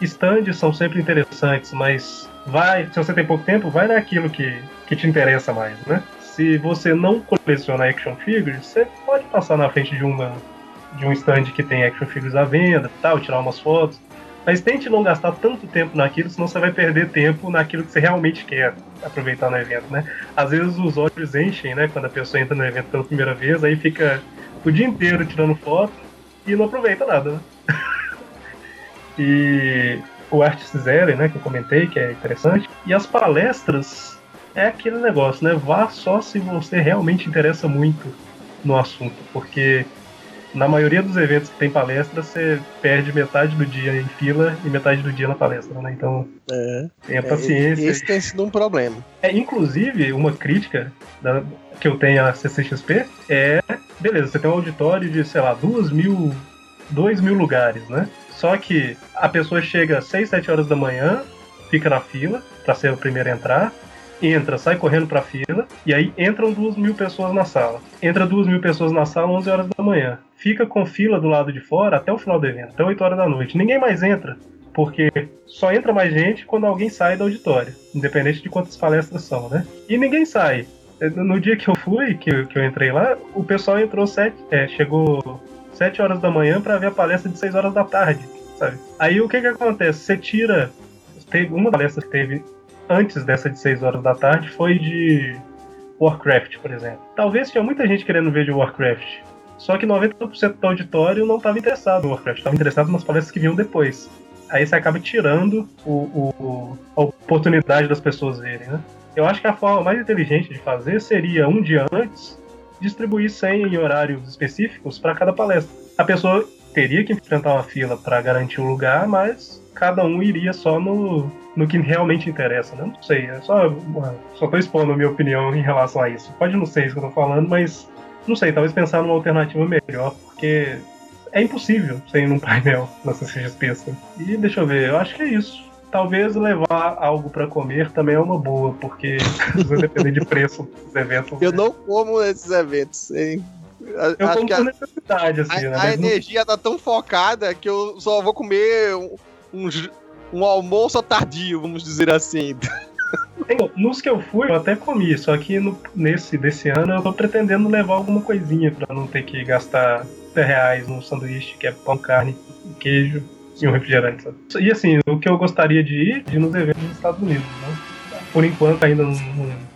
são sempre interessantes, mas vai, se você tem pouco tempo, vai naquilo que, que te interessa mais, né? Se você não coleciona action figures, você pode passar na frente de uma de um stand que tem action figures à venda, tal, tirar umas fotos. Mas tente não gastar tanto tempo naquilo, senão você vai perder tempo naquilo que você realmente quer aproveitar no evento, né? Às vezes os olhos enchem, né? Quando a pessoa entra no evento pela primeira vez, aí fica o dia inteiro tirando foto e não aproveita nada, né? e o Artist Zero, né, que eu comentei, que é interessante. E as palestras é aquele negócio, né? Vá só se você realmente interessa muito no assunto, porque na maioria dos eventos que tem palestra, você perde metade do dia em fila e metade do dia na palestra, né? Então É, tenha paciência. Esse tem sido um problema. É, inclusive, uma crítica da- que eu tenho à CCXP é, beleza, você tem um auditório de, sei lá, duas mil, dois mil lugares, né? Só que a pessoa chega às 6, 7 horas da manhã, fica na fila para ser o primeiro a entrar, entra, sai correndo pra fila, e aí entram duas mil pessoas na sala. Entra duas mil pessoas na sala 11 horas da manhã. Fica com fila do lado de fora até o final do evento, até 8 horas da noite. Ninguém mais entra, porque só entra mais gente quando alguém sai do auditório, independente de quantas palestras são, né? E ninguém sai. No dia que eu fui, que, eu- que eu entrei lá, o pessoal entrou sete, é, chegou 7 horas da manhã para ver a palestra de 6 horas da tarde, sabe? Aí o que que acontece? Você tira. Teve uma palestra que teve antes dessa de 6 horas da tarde foi de Warcraft, por exemplo. Talvez tinha muita gente querendo ver de Warcraft. Só que 90% do auditório não estava interessado no Warcraft, estava interessado nas palestras que vinham depois. Aí você acaba tirando o, o- a oportunidade das pessoas verem, né? Eu acho que a forma mais inteligente de fazer seria um dia antes distribuir 100 em horários específicos para cada palestra. A pessoa teria que enfrentar uma fila para garantir o lugar, mas cada um iria só no, no que realmente interessa, né? Não sei, é só, só tô expondo a minha opinião em relação a isso. Pode não ser isso que eu tô falando, mas não sei, talvez pensar numa alternativa melhor, porque é impossível sem num painel na CCXP. assim. E deixa eu ver, eu acho que é isso. Talvez levar algo para comer também é uma boa, porque vai depender de preço dos eventos. Eu não como nesses eventos. hein? Eu Acho como por necessidade, assim, a- né? a Mas não- energia tá tão focada que eu só vou comer um, um, um almoço tardio, vamos dizer assim. Nos que eu fui, eu até comi, só que no- nesse desse ano eu tô pretendendo levar alguma coisinha pra não ter que gastar 30 reais num sanduíche que é pão, carne, queijo e um refrigerante. sabe? E assim, o que eu gostaria de ir, de ir nos eventos dos Estados Unidos, né? Por enquanto ainda não,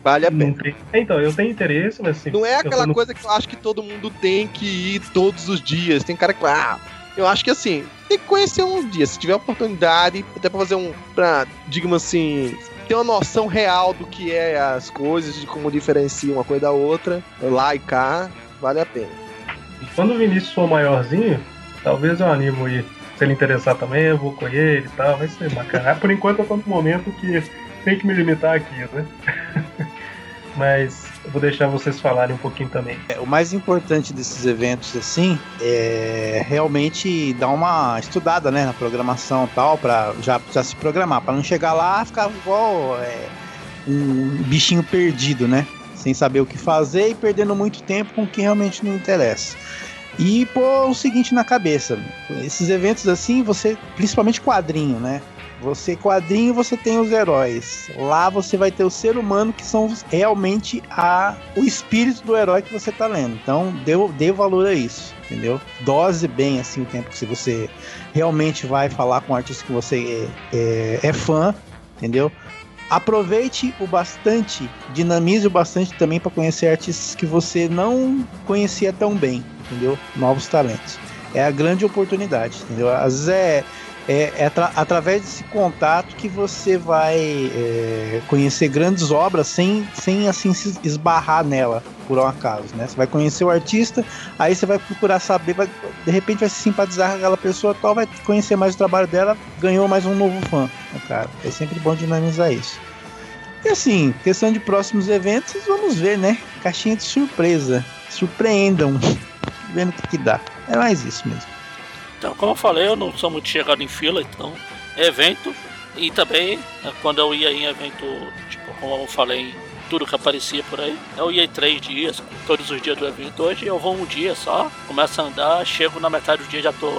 Vale a não pena. tem. Então, eu tenho interesse, mas assim. Não é aquela no- coisa que eu acho que todo mundo tem que ir todos os dias. Tem cara que ah, eu acho que assim, tem que conhecer um dia, se tiver oportunidade, até pra fazer um, pra, digamos assim, ter uma noção real do que é as coisas, de como diferencia uma coisa da outra, lá e cá, vale a pena. Quando o Vinícius for maiorzinho, talvez eu animo ir. Se ele interessar também, eu vou com ele e tal, vai ser bacana. Por enquanto eu tô no momento que tem que me limitar aqui, né? Mas eu vou deixar vocês falarem um pouquinho também. É, O mais importante desses eventos assim é realmente dar uma estudada né, na programação e tal, pra já, já se programar, para não chegar lá e ficar igual é, um bichinho perdido, né? Sem saber o que fazer e perdendo muito tempo com o que realmente não interessa. E pôr o seguinte na cabeça: esses eventos assim, você, principalmente quadrinho, né? Você quadrinho, você tem os heróis. Lá você vai ter o ser humano que são realmente a, o espírito do herói que você tá lendo. Então, dê, dê valor a isso, entendeu? Dose bem assim o tempo que se você realmente vai falar com um artista que você é, é, é fã, entendeu? Aproveite o bastante, dinamize o bastante também para conhecer artistas que você não conhecia tão bem, entendeu? Novos talentos. É a grande oportunidade, entendeu? Às vezes é, é, é atra- através desse contato que você vai é, conhecer grandes obras sem, sem assim se esbarrar nela, por um acaso, né? Você vai conhecer o artista, aí você vai procurar saber, vai- de repente vai se simpatizar com aquela pessoa tal, vai conhecer mais o trabalho dela, ganhou mais um novo fã, né, cara? É sempre bom dinamizar isso. E assim, questão de próximos eventos, vamos ver, né? Caixinha de surpresa. Surpreendam. Vendo o que, que dá. É mais isso mesmo. Então, como eu falei, eu não sou muito chegado em fila, então, evento. E também, né, quando eu ia em evento, tipo, como eu falei, tudo que aparecia por aí, eu ia em três dias, todos os dias do evento. Hoje eu vou um dia só, começo a andar, chego na metade do dia, já tô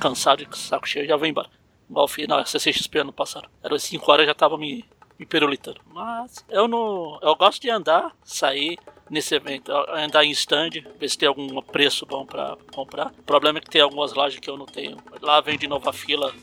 cansado, de saco cheio, já vou embora. Igual fiz na CCXP ano passado. Era 5 horas, já tava me, me perulitando. Mas eu não. Eu gosto de andar, sair nesse evento, andar em stand, ver se tem algum preço bom pra comprar. O problema é que tem algumas lojas que eu não tenho. Lá vem de novo a fila.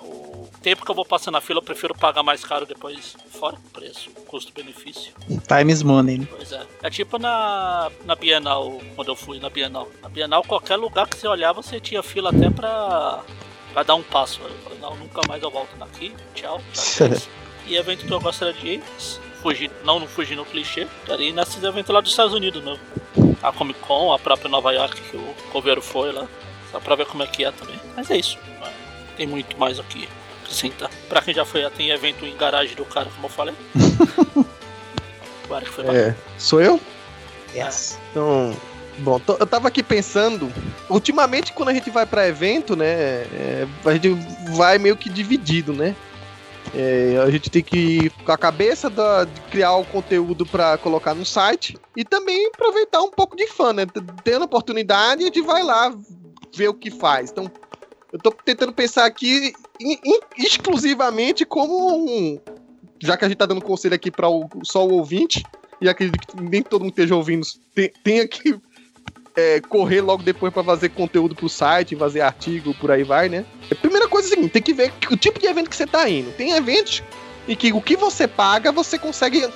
O tempo que eu vou passar na fila, eu prefiro pagar mais caro depois fora o preço, custo-benefício. Times money, né? Pois é. É tipo na, na Bienal, quando eu fui na Bienal. Na Bienal, qualquer lugar que você olhar, você tinha fila até pra, pra dar um passo. Eu falei, não, nunca mais eu volto daqui. Tchau. tchau e evento que eu gostaria de ir, fugir, não, não fugir no clichê, estaria nesses eventos lá dos Estados Unidos mesmo. A Comic Con, a própria Nova York, que o Coveiro foi lá. Só pra ver como é que é também. Mas é isso. Tem muito mais aqui acrescentar. Pra quem já foi, já tem evento em garagem do cara, como eu falei. Agora que foi bacana. É. Sou eu? Yes. Então, bom, tô- eu tava aqui pensando, ultimamente quando a gente vai pra evento, né, é, a gente vai meio que dividido, né? É, a gente tem que ir com a cabeça da- de criar o conteúdo pra colocar no site e também aproveitar um pouco de fã, né? Tendo oportunidade, a gente vai lá ver o que faz. Então, eu tô tentando pensar aqui em- em- exclusivamente como um. Já que a gente tá dando conselho aqui para só o ouvinte, e acredito que nem todo mundo esteja ouvindo, tenha que é, correr logo depois para fazer conteúdo pro site, fazer artigo, por aí vai, né? Coisa a seguinte, tem que ver o tipo de evento que você tá indo. Tem eventos em que o que você paga, você consegue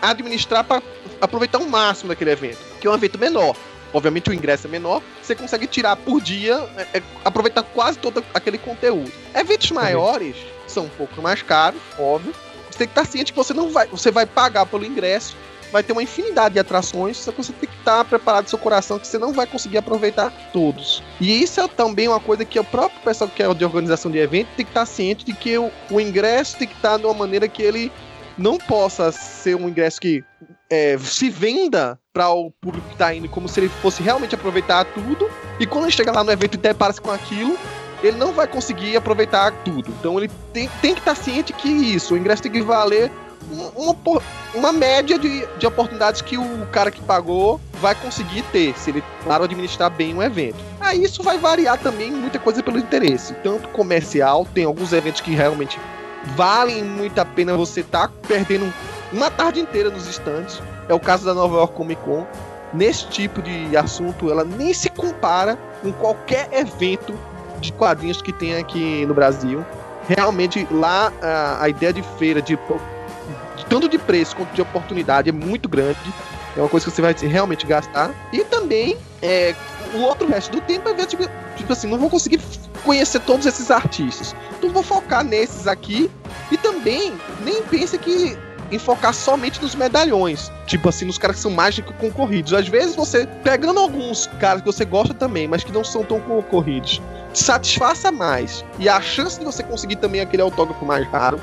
administrar para aproveitar o máximo daquele evento, que é um evento menor. Obviamente o ingresso é menor, você consegue tirar por dia, é, é, aproveitar quase todo aquele conteúdo. Eventos maiores são um pouco mais caros, óbvio. Você tem que estar ciente que você não vai, você vai pagar pelo ingresso, vai ter uma infinidade de atrações, só que você tem que estar preparado seu coração que você não vai conseguir aproveitar todos. E isso é também uma coisa que o próprio pessoal que é de organização de evento tem que estar ciente de que o, o ingresso tem que estar de uma maneira que ele não possa ser um ingresso que é, se venda para o público que está indo como se ele fosse realmente aproveitar tudo e quando ele chega lá no evento e depara-se com aquilo ele não vai conseguir aproveitar tudo. Então ele tem, tem que estar ciente que isso, o ingresso tem que valer uma, uma média de, de oportunidades que o cara que pagou vai conseguir ter, se ele, claro, administrar bem o evento. Aí isso vai variar também muita coisa pelo interesse, tanto comercial, tem alguns eventos que realmente valem muito a pena você estar perdendo uma tarde inteira nos stands. É o caso da Nova York Comic Con. Nesse tipo de assunto, ela nem se compara com qualquer evento de quadrinhos que tem aqui no Brasil. Realmente, lá a, a ideia de feira, de tanto de preço quanto de oportunidade, é muito grande. É uma coisa que você vai realmente gastar. E também, é, o outro resto do tempo é ver, tipo, tipo assim, não vou conseguir conhecer todos esses artistas. Então vou focar nesses aqui. E também, nem pense que em focar somente nos medalhões. Tipo assim, nos caras que são mais concorridos. Às vezes você, pegando alguns caras que você gosta também, mas que não são tão concorridos, satisfaça mais. E a chance de você conseguir também aquele autógrafo mais raro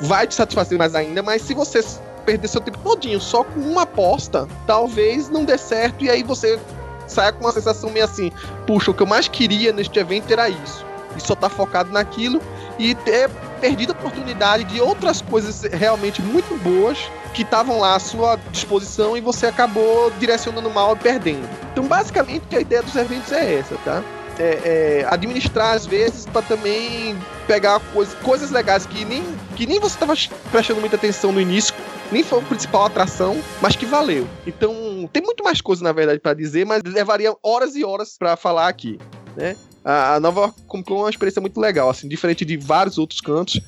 vai te satisfazer mais ainda, mas se você perder seu tempo todinho só com uma aposta, talvez não dê certo e aí você saia com uma sensação meio assim, puxa, o que eu mais queria neste evento era isso. E só tá focado naquilo e ter perdido a oportunidade de outras coisas realmente muito boas que estavam lá à sua disposição e você acabou direcionando mal e perdendo. Então, basicamente, a ideia dos eventos é essa, tá? É, é, administrar às vezes para também pegar coisa, coisas legais que nem, que nem você estava prestando muita atenção no início, nem foi a principal atração, mas que valeu. Então, tem muito mais coisa na verdade para dizer, mas levaria horas e horas para falar aqui, né? A, a nova Comic Con é uma experiência muito legal, assim, diferente de vários outros cantos.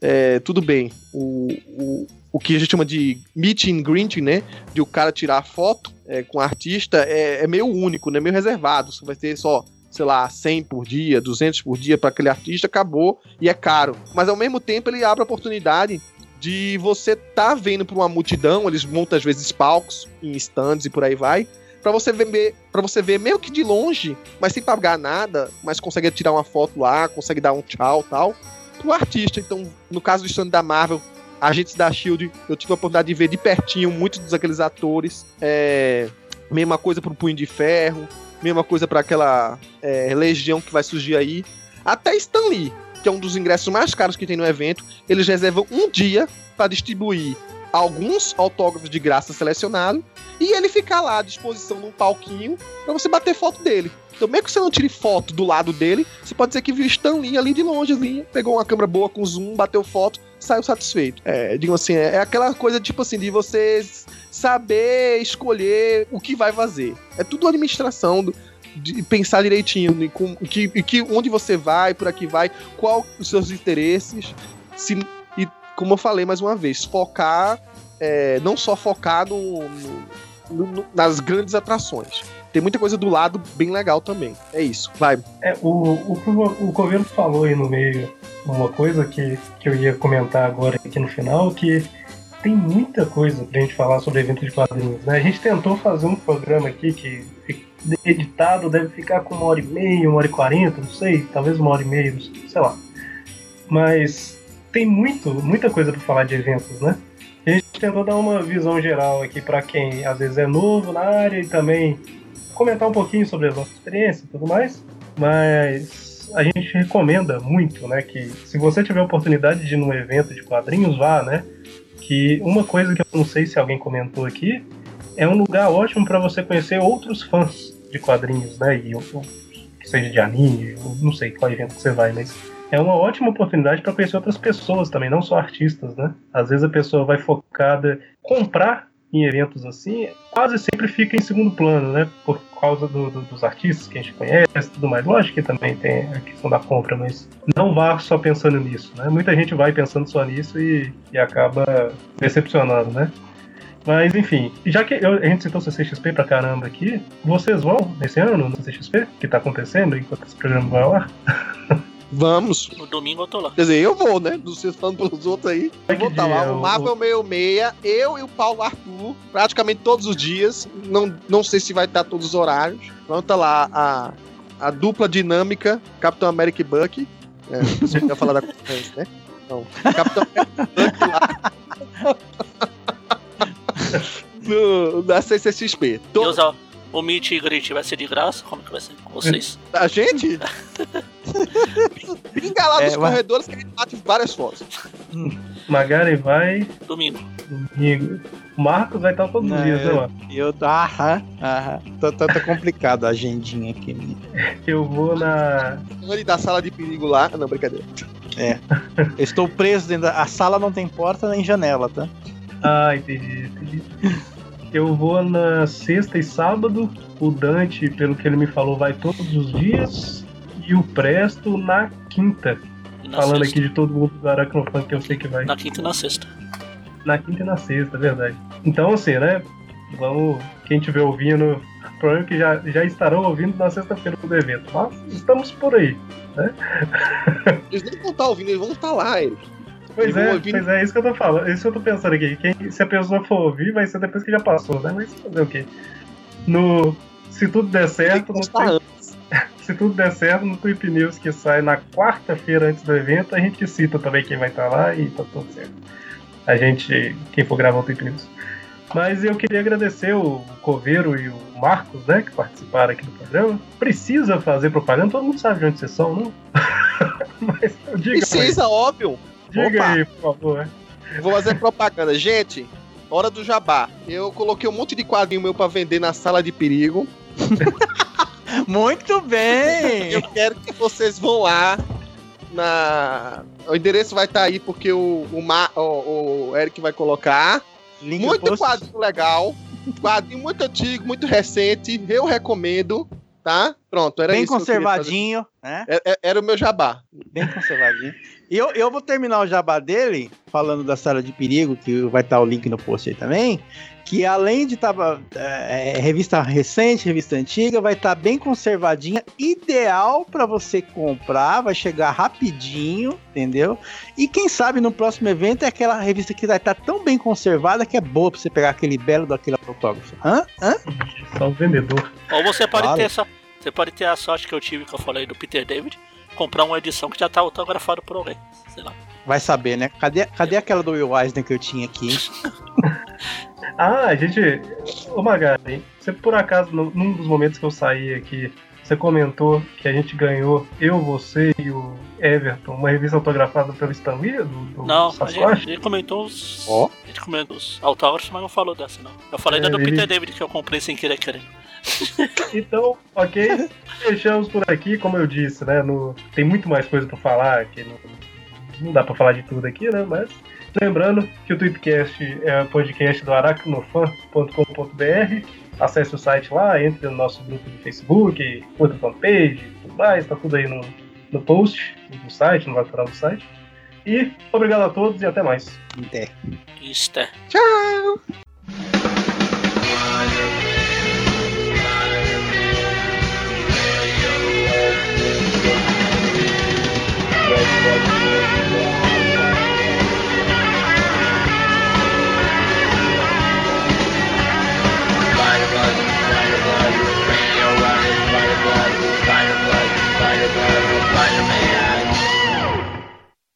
É, tudo bem, o, o, o que a gente chama de meet and greeting, né? De o cara tirar foto é, com o artista é, é meio único, né? Meio reservado. Você vai ter só sei lá, 100 por dia, 200 por dia para aquele artista, acabou e é caro. Mas ao mesmo tempo ele abre a oportunidade de você tá vendo para uma multidão, eles montam às vezes palcos em stands e por aí vai, para você ver para você ver meio que de longe, mas sem pagar nada, mas consegue tirar uma foto lá, consegue dar um tchau, tal, pro artista. Então, no caso do stand da Marvel, agentes da Shield, eu tive a oportunidade de ver de pertinho muitos dos aqueles atores, é, mesma coisa pro Punho de Ferro, mesma coisa para aquela é, legião que vai surgir aí. Até Stan Lee, que é um dos ingressos mais caros que tem no evento, eles reservam um dia para distribuir alguns autógrafos de graça selecionados e ele ficar lá à disposição num palquinho para você bater foto dele. Então, mesmo que você não tire foto do lado dele, você pode dizer que viu Stan Lee ali de longe, assim, pegou uma câmera boa com zoom, bateu foto, saiu satisfeito. É, digo assim, é, é aquela coisa tipo assim, de você saber escolher o que vai fazer. É tudo administração do, de pensar direitinho em com, que, que, onde você vai, por aqui vai, qual os seus interesses. Se, como eu falei mais uma vez, focar, é, não só focar no, no, no, nas grandes atrações. Tem muita coisa do lado bem legal também. É isso, vai. É, o, o, o governo falou aí no meio uma coisa que, que eu ia comentar agora aqui no final, que tem muita coisa pra gente falar sobre eventos de quadrinhos, né? A gente tentou fazer um programa aqui que editado deve ficar com uma hora e meia, uma hora e quarenta, não sei, talvez uma hora e meia, sei lá. Mas tem muito, muita coisa para falar de eventos, né? A gente tentou dar uma visão geral aqui para quem às vezes é novo na área e também comentar um pouquinho sobre a nossa experiência e tudo mais. Mas a gente recomenda muito, né, que se você tiver a oportunidade de ir num evento de quadrinhos, vá, né? que uma coisa que eu não sei se alguém comentou aqui é um lugar ótimo para você conhecer outros fãs de quadrinhos, né? E, ou, que seja de anime, ou não sei qual evento que você vai, mas é uma ótima oportunidade para conhecer outras pessoas também, não só artistas, né? Às vezes a pessoa vai focada comprar em eventos assim, quase sempre fica em segundo plano, né? Por causa do, do, dos artistas que a gente conhece tudo mais. Lógico que também tem a questão da compra, mas não vá só pensando nisso, né? Muita gente vai pensando só nisso e, e acaba decepcionando, né? Mas enfim, já que eu, a gente citou CCXP pra caramba aqui, vocês vão nesse ano no CCXP? Que tá acontecendo enquanto esse programa vai ao ar? Vamos. No domingo eu tô lá. Quer dizer, eu vou, né? Vocês falando pelos outros aí. Eu vou estar lá. dia? O Marvel 66, eu e o Paulo Arthur, praticamente todos os dias. Não, não sei se vai estar todos os horários. Vamos estar lá a, a dupla dinâmica, Capitão América e Bucky. É, você ia falar da concorrência, né? Não. Capitão América e lá. no, na CCXP. To- usar o Meet e Greet vai ser de graça? Como que vai ser com vocês? A gente? Pinga lá É, nos mas- corredores que a gente bate várias fotos. Magari vai Domingo. domingo. O Marcos vai estar todos os dias, né, eu- lá? Eu aham, aham. Tá, tá, tá complicado a agendinha aqui. né? Eu vou na. Ele da sala de perigo lá. Não, brincadeira. Eu estou preso dentro da. A sala não tem porta nem janela, tá? Ah, entendi, entendi. Eu vou na sexta e sábado. O Dante, pelo que ele me falou, vai todos os dias. E o Presto na quinta. Na Falando sexta. aqui de todo mundo do Aracnofan que eu sei que vai. Na quinta e na sexta. Na quinta e na sexta, é verdade. Então, assim, né? Vamos. Quem estiver ouvindo, problema é que já, já estarão ouvindo na sexta-feira do evento. Mas estamos por aí. Eles nem vão estar ouvindo, eles vão estar lá, eles. Pois é, pois é, isso que eu tô falando. Isso que eu tô pensando aqui. Quem, se a pessoa for ouvir, vai ser depois que já passou, né? Mas fazer o quê? No. Se tudo der certo, no, se tudo der certo, no Tweep News que sai na quarta-feira antes do evento, a gente cita também quem vai estar lá e tá tudo certo. A gente, quem for gravar o Tweep News. Mas eu queria agradecer o Coveiro e o Marcos, né, que participaram aqui do programa. Precisa fazer propaganda, todo mundo sabe de onde vocês são, não? Mas diga Precisa, óbvio. Diga Opa. aí, por favor. Vou fazer propaganda. Gente, hora do jabá. Eu coloquei um monte de quadrinho meu pra vender na sala de perigo. Muito bem! Eu quero que vocês vão lá na. O endereço vai estar aí porque o, o, Ma- o- o Eric vai colocar. Link Muito quadrinho legal. Quadrinho muito antigo, muito recente. Eu recomendo, tá? Pronto, era Bem isso. queria conservadinho, né? fazer. É- é- Era o meu jabá. Bem conservadinho. E eu, eu vou terminar o jabá dele, falando da sala de perigo, que vai estar o link no post aí também. Que além de estar revista recente, revista antiga, vai estar bem conservadinha, ideal para você comprar, vai chegar rapidinho, entendeu? E quem sabe no próximo evento é aquela revista que vai estar tão bem conservada que é boa para você pegar aquele belo daquele autógrafo. Hã? Hã? Só o vendedor. Ou você pode Vale. ter essa. Você pode ter a sorte que eu tive, que eu falei do Peter David, comprar uma edição que já tá autografada por alguém. Sei lá. Vai saber, né? Cadê, cadê aquela do Will Eisner que eu tinha aqui? Ah, a gente. Ô Magari, você por acaso, num- dos momentos que eu saí aqui, você comentou que a gente ganhou, eu, você e o Everton, uma revista autografada pelo Stan Lee, do, do Não, a gente, a Sasquatch? gente comentou os. Ó. A gente comentou os autógrafos, mas não falou dessa, não. Eu falei É, da do ele- Peter David que eu comprei sem querer querer. Então, ok, fechamos por aqui, como eu disse, né? no- tem muito mais coisa pra falar, que não, não dá pra falar de tudo aqui, né? Mas lembrando que o Tweetcast é o podcast do aracnofan.com.br. Acesse o site lá, entre no nosso grupo do Facebook, curta a fanpage, tudo mais, tá tudo aí no, no post do site, no lateral do site. E obrigado a todos e até mais. Até. Isto é. Tchau!